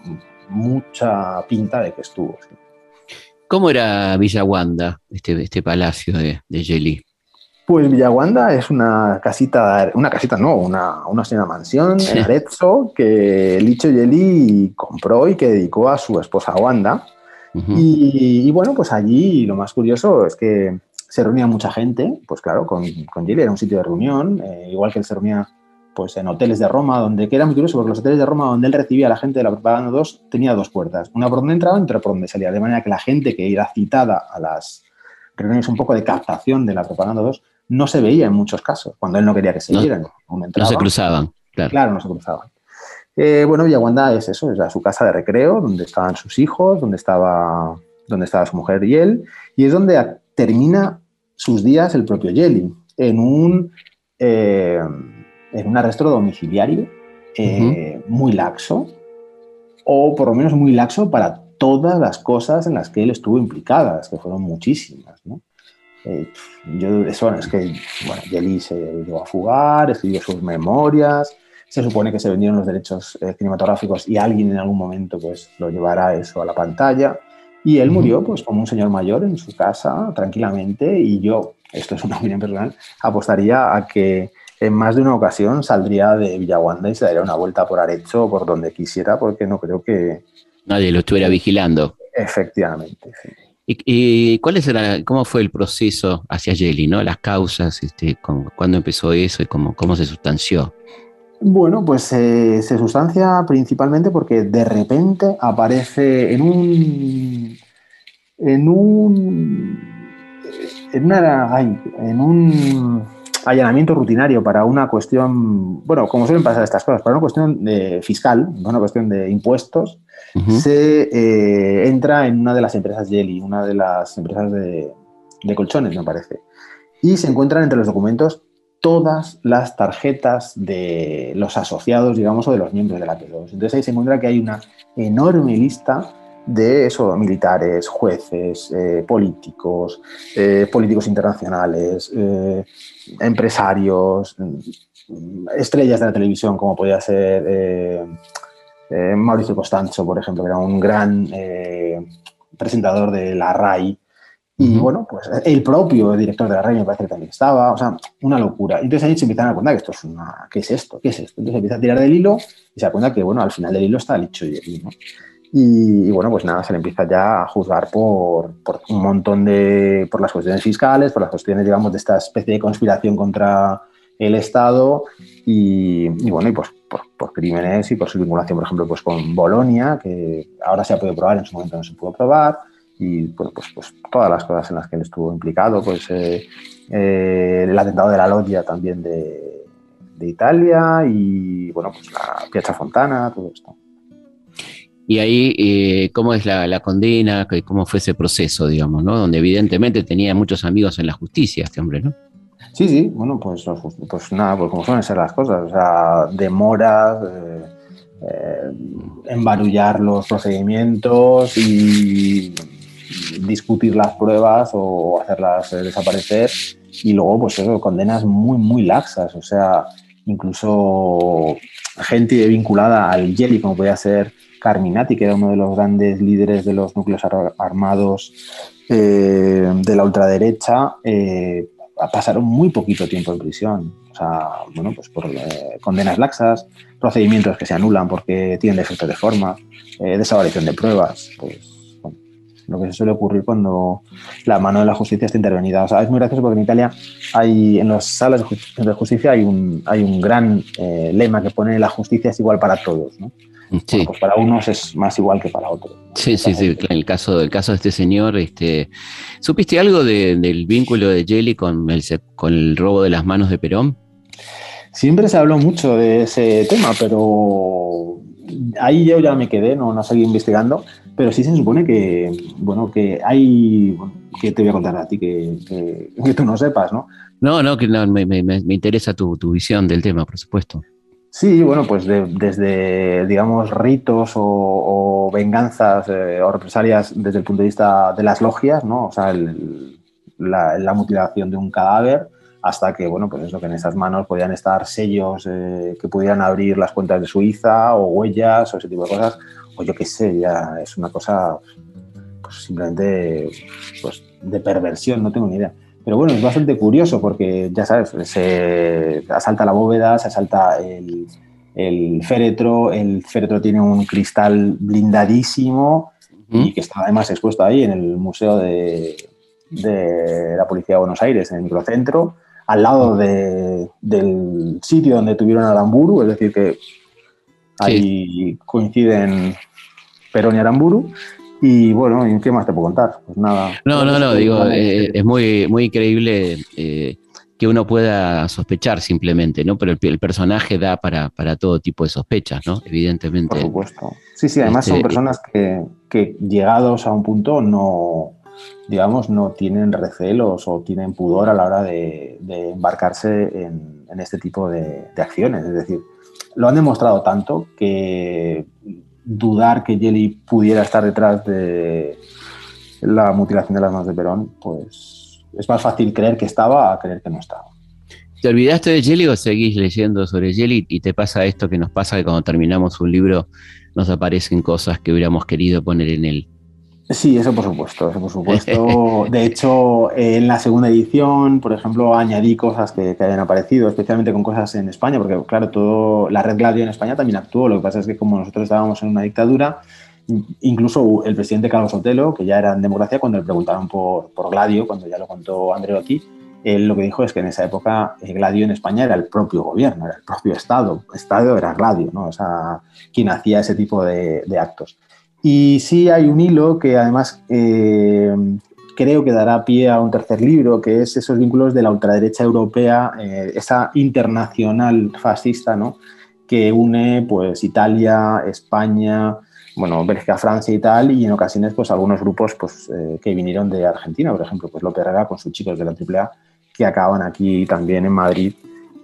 mucha pinta de que estuvo. ¿Cómo era Villaguanda, este, este palacio de, de Yeli? Pues Villaguanda es una casita, una casita no, una, una, mansión en Arezzo que Licho Yeli compró y que dedicó a su esposa Wanda. y, bueno, pues allí lo más curioso es que se reunía mucha gente, pues claro, con, con Yeli era un sitio de reunión, eh, igual que él se reunía pues en hoteles de Roma, donde que era muy curioso, porque los hoteles de Roma donde él recibía a la gente de la Propaganda 2 tenía dos puertas, una por donde entraba y otra por donde salía, de manera que la gente que era citada a las reuniones un poco de captación de la Propaganda 2 no se veía en muchos casos, cuando él no quería que se vieran. No, se cruzaban, claro. Claro, no se cruzaban. Eh, bueno, Villaguanda es eso, es su casa de recreo, donde estaban sus hijos, donde estaba, donde estaba su mujer y él, y es donde termina sus días el propio Yeli, en un, eh, en un arresto domiciliario eh, muy laxo, o por lo menos muy laxo para todas las cosas en las que él estuvo implicada, que fueron muchísimas. ¿no? Eh, yo, eso es que, bueno, Yeli se llegó a fugar, escribió sus memorias, se supone que se vendieron los derechos eh, cinematográficos y alguien en algún momento pues lo llevará eso a la pantalla. Y él murió pues como un señor mayor en su casa, tranquilamente, y yo, esto es una opinión personal, apostaría a que en más de una ocasión saldría de Villaguanda y se daría una vuelta por Arecho o por donde quisiera, porque no creo que... Nadie lo estuviera vigilando. Efectivamente, sí. ¿Y, cuál es cómo fue el proceso hacia Jelly, ¿no? Las causas, este, cuándo empezó eso y cómo, cómo se sustanció. Bueno, pues eh, se sustancia principalmente porque de repente aparece en un. en un. en una. en un allanamiento rutinario para una cuestión. Bueno, como suelen pasar estas cosas, para una cuestión de fiscal, una cuestión de impuestos, se eh, entra en una de las empresas Jelly, una de las empresas de, de colchones, me parece. Y se encuentran entre los documentos todas las tarjetas de los asociados, digamos, o de los miembros de la P2. Entonces ahí se encuentra que hay una enorme lista de eso, militares, jueces, eh, políticos, eh, políticos internacionales, eh, empresarios, mm, estrellas de la televisión, como podía ser Mauricio Costanzo, por ejemplo, que era un gran presentador de la RAI, y bueno, pues el propio director de la radio me parece que también estaba, o sea, una locura. Entonces ahí se empiezan a dar cuenta que esto es una, ¿qué es esto? ¿Qué es esto? Entonces empieza a tirar del hilo y se da cuenta que, bueno, al final del hilo está el hecho y ¿no? Y, bueno, pues nada, se le empieza ya a juzgar por, un montón de, por las cuestiones fiscales, por las cuestiones, digamos, de esta especie de conspiración contra el Estado y, bueno, y pues por, por, crímenes y por su vinculación, por ejemplo, pues con Bolonia, que ahora se ha podido probar, en su momento no se pudo probar, y bueno, pues, pues todas las cosas en las que él estuvo implicado, pues eh, eh, el atentado de la Loggia también de, de, Italia y bueno, pues la Piazza Fontana, todo esto. Y ahí, eh, ¿cómo es la, la, condena? ¿Cómo fue ese proceso, digamos, ¿no? Donde evidentemente tenía muchos amigos en la justicia este hombre, ¿no? Sí, sí, bueno, pues, pues nada, pues como suelen ser las cosas, o sea, demoras, eh, embarullar los procedimientos y discutir las pruebas o hacerlas eh, desaparecer y luego pues eso, condenas muy muy laxas, o sea, incluso gente vinculada al Jelly como podía ser Carminati, que era uno de los grandes líderes de los núcleos armados eh, de la ultraderecha, eh, pasaron muy poquito tiempo en prisión. O sea, bueno, pues por condenas laxas, procedimientos que se anulan porque tienen defectos de forma, desaparición de pruebas, pues lo que se suele ocurrir cuando la mano de la justicia está intervenida. O sea, es muy gracioso porque en Italia hay, en las salas de justicia hay un, hay un gran eh, lema que pone la justicia es igual para todos, ¿no? Sí. pues para unos es más igual que para otros. Sí, sí, sí. El caso, el caso de este señor, este, ¿supiste algo del vínculo de Jelly con el, con el robo de las manos de Perón? Siempre se habló mucho de ese tema, pero ahí yo ya me quedé, no, no seguí investigando, pero sí se supone que, bueno, que hay, que te voy a contar a ti que, que, tú no sepas, ¿no? No, no, que no, me, me, me interesa tu, tu, visión del tema, por supuesto. Sí, bueno, pues desde, digamos, ritos o, venganzas eh, o represalias desde el punto de vista de las logias, ¿no? O sea, la, la, mutilación de un cadáver, hasta que, bueno, pues eso, que en esas manos podían estar sellos eh, que pudieran abrir las cuentas de Suiza o huellas o ese tipo de cosas, o yo qué sé, ya es una cosa pues, simplemente pues, de perversión, no tengo ni idea. Pero bueno, es bastante curioso porque, ya sabes, se asalta la bóveda, se asalta el, el féretro, el féretro tiene un cristal blindadísimo y que está además expuesto ahí en el Museo de, de la Policía de Buenos Aires, en el microcentro al lado de, del sitio donde tuvieron a Aramburu, es decir, que ahí coinciden Perón y Aramburu. Y bueno, ¿qué más te puedo contar? Pues nada. No, no, no, digo, eh, es muy, muy increíble eh, que uno pueda sospechar simplemente, ¿no? Pero el, personaje da para, para, todo tipo de sospechas, ¿no? Evidentemente. Por supuesto. Sí, sí, además son este, personas que, que llegados a un punto no, digamos, no tienen recelos o tienen pudor a la hora de, embarcarse en, este tipo de, acciones. Es decir, lo han demostrado tanto que dudar que Jelly pudiera estar detrás de la mutilación de las manos de Perón, pues es más fácil creer que estaba a creer que no estaba. ¿Te olvidaste de Jelly o seguís leyendo sobre Jelly y te pasa esto que nos pasa que cuando terminamos un libro nos aparecen cosas que hubiéramos querido poner en él? Sí, eso por supuesto, eso por supuesto. *laughs* De hecho, en la segunda edición, por ejemplo, añadí cosas que, que habían aparecido, especialmente con cosas en España, porque claro, todo la red Gladio en España también actuó. Lo que pasa es que como nosotros estábamos en una dictadura, incluso el presidente Carlos Sotelo, que ya era en democracia, cuando le preguntaron por, por Gladio, cuando ya lo contó Andreotti, él lo que dijo es que en esa época eh, Gladio en España era el propio gobierno, era el propio Estado. Estado era Gladio, ¿no? O sea, quien hacía ese tipo de, de actos. Y sí hay un hilo que además eh, creo que dará pie a un tercer libro, que es esos vínculos de la ultraderecha europea, eh, esa internacional fascista, ¿no? que une pues Italia, España, bueno, Bélgica, Francia y tal, y en ocasiones pues algunos grupos pues, eh, que vinieron de Argentina, por ejemplo, pues López Herrera con sus chicos de la AAA, que acaban aquí también en Madrid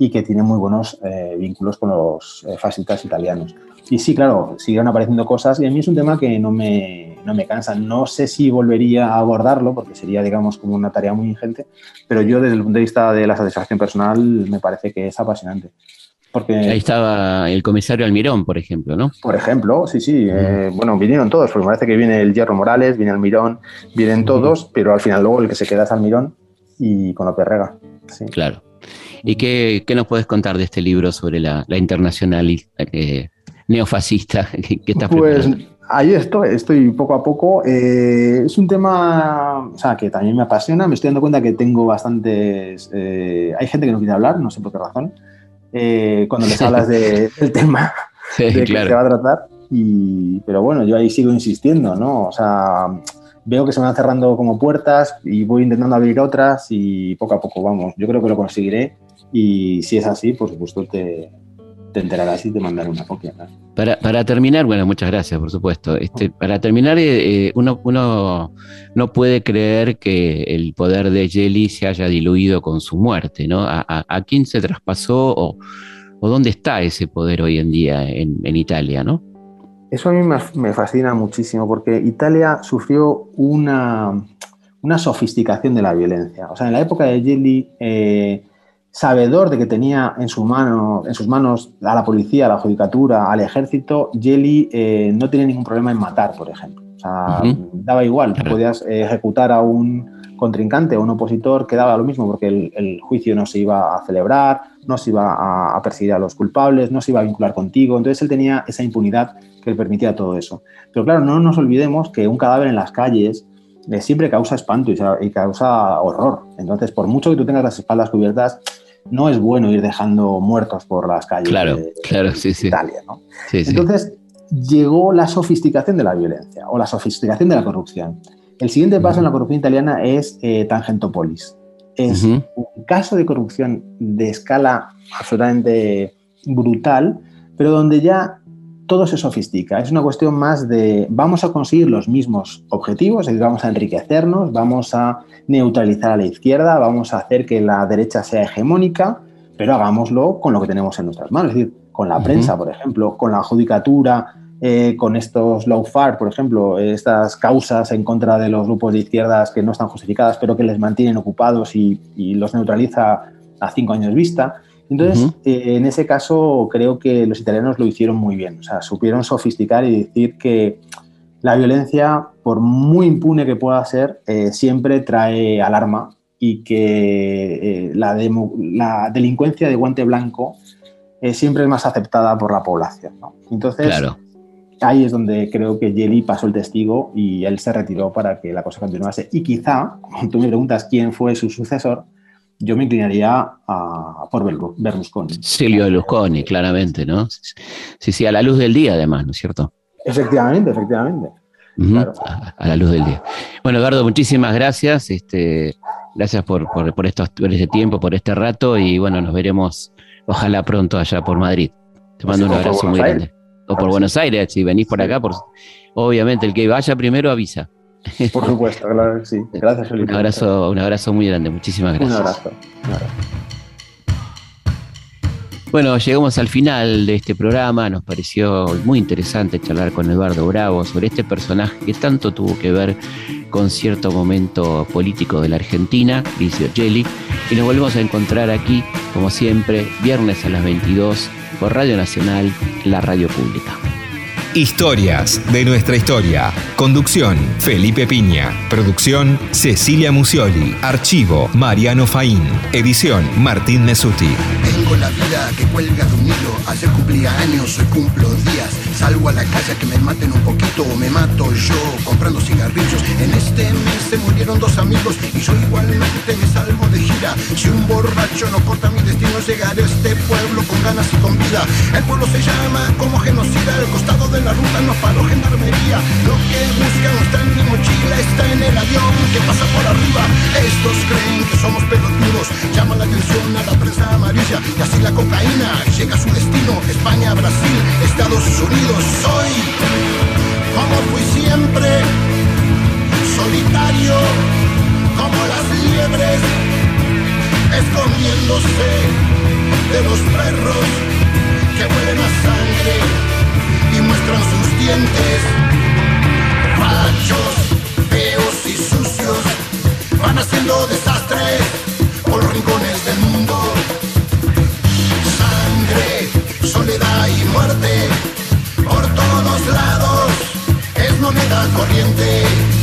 y que tienen muy buenos vínculos con los fascistas italianos. Y sí, claro, siguen apareciendo cosas y a mí es un tema que no me, no me cansa. No sé si volvería a abordarlo porque sería, digamos, como una tarea muy ingente, pero yo desde el punto de vista de la satisfacción personal me parece que es apasionante. Porque, Ahí estaba el comisario Almirón, por ejemplo, ¿no? Por ejemplo, sí, sí. Eh, bueno, vinieron todos, porque me parece que viene el Hierro Morales, viene Almirón, vienen todos, pero al final luego el que se queda es Almirón y con la perrega. Sí. Claro. ¿Y qué, qué, nos puedes contar de este libro sobre la, la internacional eh, neofascista *laughs* que, que estás Pues ahí estoy, estoy poco a poco. Eh, es un tema o sea, que también me apasiona. Me estoy dando cuenta que tengo bastantes... Eh, hay gente que no quiere hablar, no sé por qué razón, eh, cuando les *laughs* hablas de, del tema *laughs* sí, de claro. que se va a tratar. Y, pero bueno, yo ahí sigo insistiendo, ¿no? O sea, veo que se me van cerrando como puertas y voy intentando abrir otras y poco a poco vamos. Yo creo que lo conseguiré y si es así, por supuesto te, te enterarás y te mandaré una copia. ¿no? Para, para, terminar, bueno, muchas gracias, por supuesto. Este, para terminar, eh, uno, uno, no puede creer que el poder de Jelly se haya diluido con su muerte, ¿no? ¿A, a, a quién se traspasó o, o, dónde está ese poder hoy en día en, en Italia, no? Eso a mí me, me, fascina muchísimo porque Italia sufrió una, una sofisticación de la violencia. O sea, en la época de Jelly... Eh, sabedor de que tenía en, su mano, en sus manos a la policía, a la judicatura, al ejército, Jelly eh, no tenía ningún problema en matar, por ejemplo. O sea, uh -huh. daba igual, tú podías eh, ejecutar a un contrincante o un opositor, quedaba lo mismo porque el, el, juicio no se iba a celebrar, no se iba a, a, perseguir a los culpables, no se iba a vincular contigo. Entonces él tenía esa impunidad que le permitía todo eso. Pero claro, no nos olvidemos que un cadáver en las calles eh, siempre causa espanto y causa horror. Entonces, por mucho que tú tengas las espaldas cubiertas, no es bueno ir dejando muertos por las calles claro, de, claro, sí, de sí. Italia. ¿no? Sí, Entonces llegó la sofisticación de la violencia o la sofisticación de la corrupción. El siguiente paso uh -huh. en la corrupción italiana es eh, Tangentopolis. Es uh -huh. un caso de corrupción de escala absolutamente brutal, pero donde ya todo se sofistica. Es una cuestión más de vamos a conseguir los mismos objetivos, es decir, vamos a enriquecernos, vamos a neutralizar a la izquierda, vamos a hacer que la derecha sea hegemónica, pero hagámoslo con lo que tenemos en nuestras manos, es decir, con la prensa, uh -huh. por ejemplo, con la judicatura, eh, con estos lawfare, por ejemplo, estas causas en contra de los grupos de izquierdas que no están justificadas, pero que les mantienen ocupados y, y los neutraliza a cinco años vista. Entonces, uh -huh. eh, en ese caso, creo que los italianos lo hicieron muy bien. O sea, supieron sofisticar y decir que la violencia, por muy impune que pueda ser, eh, siempre trae alarma y que eh, la, la, delincuencia de guante blanco eh, siempre es más aceptada por la población. ¿no? Entonces, claro. ahí es donde creo que Jelly pasó el testigo y él se retiró para que la cosa continuase. Y quizá, como tú me preguntas quién fue su sucesor, yo me inclinaría a, por Berlusconi. Silvio Berlusconi, claramente, ¿no? Sí, sí, a la luz del día, además, ¿no es cierto? Efectivamente, efectivamente. Uh -huh. claro. a, a, la luz del día. Bueno, Eduardo, muchísimas gracias. Este, gracias por, por, por, estos, por este tiempo, por este rato y bueno, nos veremos ojalá pronto allá por Madrid. Te mando un abrazo muy Aires. grande. O por Buenos Aires, si venís por acá, por, obviamente el que vaya primero avisa. *laughs* Por supuesto, claro que sí. Gracias, Felipe. Un abrazo, un abrazo muy grande, muchísimas gracias. Un abrazo. Un abrazo. Bueno, llegamos al final de este programa. Nos pareció muy interesante charlar con Eduardo Bravo sobre este personaje que tanto tuvo que ver con cierto momento político de la Argentina, Licio Gelli, y nos volvemos a encontrar aquí, como siempre, viernes a las 22 por Radio Nacional, la radio pública. Historias de nuestra historia. Conducción, Felipe Piña. Producción, Cecilia Musioli. Archivo, Mariano Faín. Edición, Martín Mesuti. Tengo la vida que cuelga de un hilo. Ayer cumplía años, hoy cumplo días. Salgo a la calle que me maten un poquito o me mato yo comprando cigarrillos. En este mes se murieron dos amigos y yo igualmente me salgo de gira. Si un borracho no corta mi destino, llegaré a este pueblo con ganas y con vida. El pueblo se llama como genocida al costado la ruta no paró gendarmería. Lo que buscan está en mi mochila, está en el avión que pasa por arriba. Estos creen que somos pelotudos, llaman la atención a la prensa amarilla. Y así la cocaína llega a su destino, España, Brasil, Estados Unidos. Soy como fui siempre, solitario, como las liebres, escondiéndose de los perros que huelen a sangre muestran sus dientes. Machos, feos y sucios van haciendo desastres por los rincones del mundo. Sangre, soledad y muerte por todos lados es moneda corriente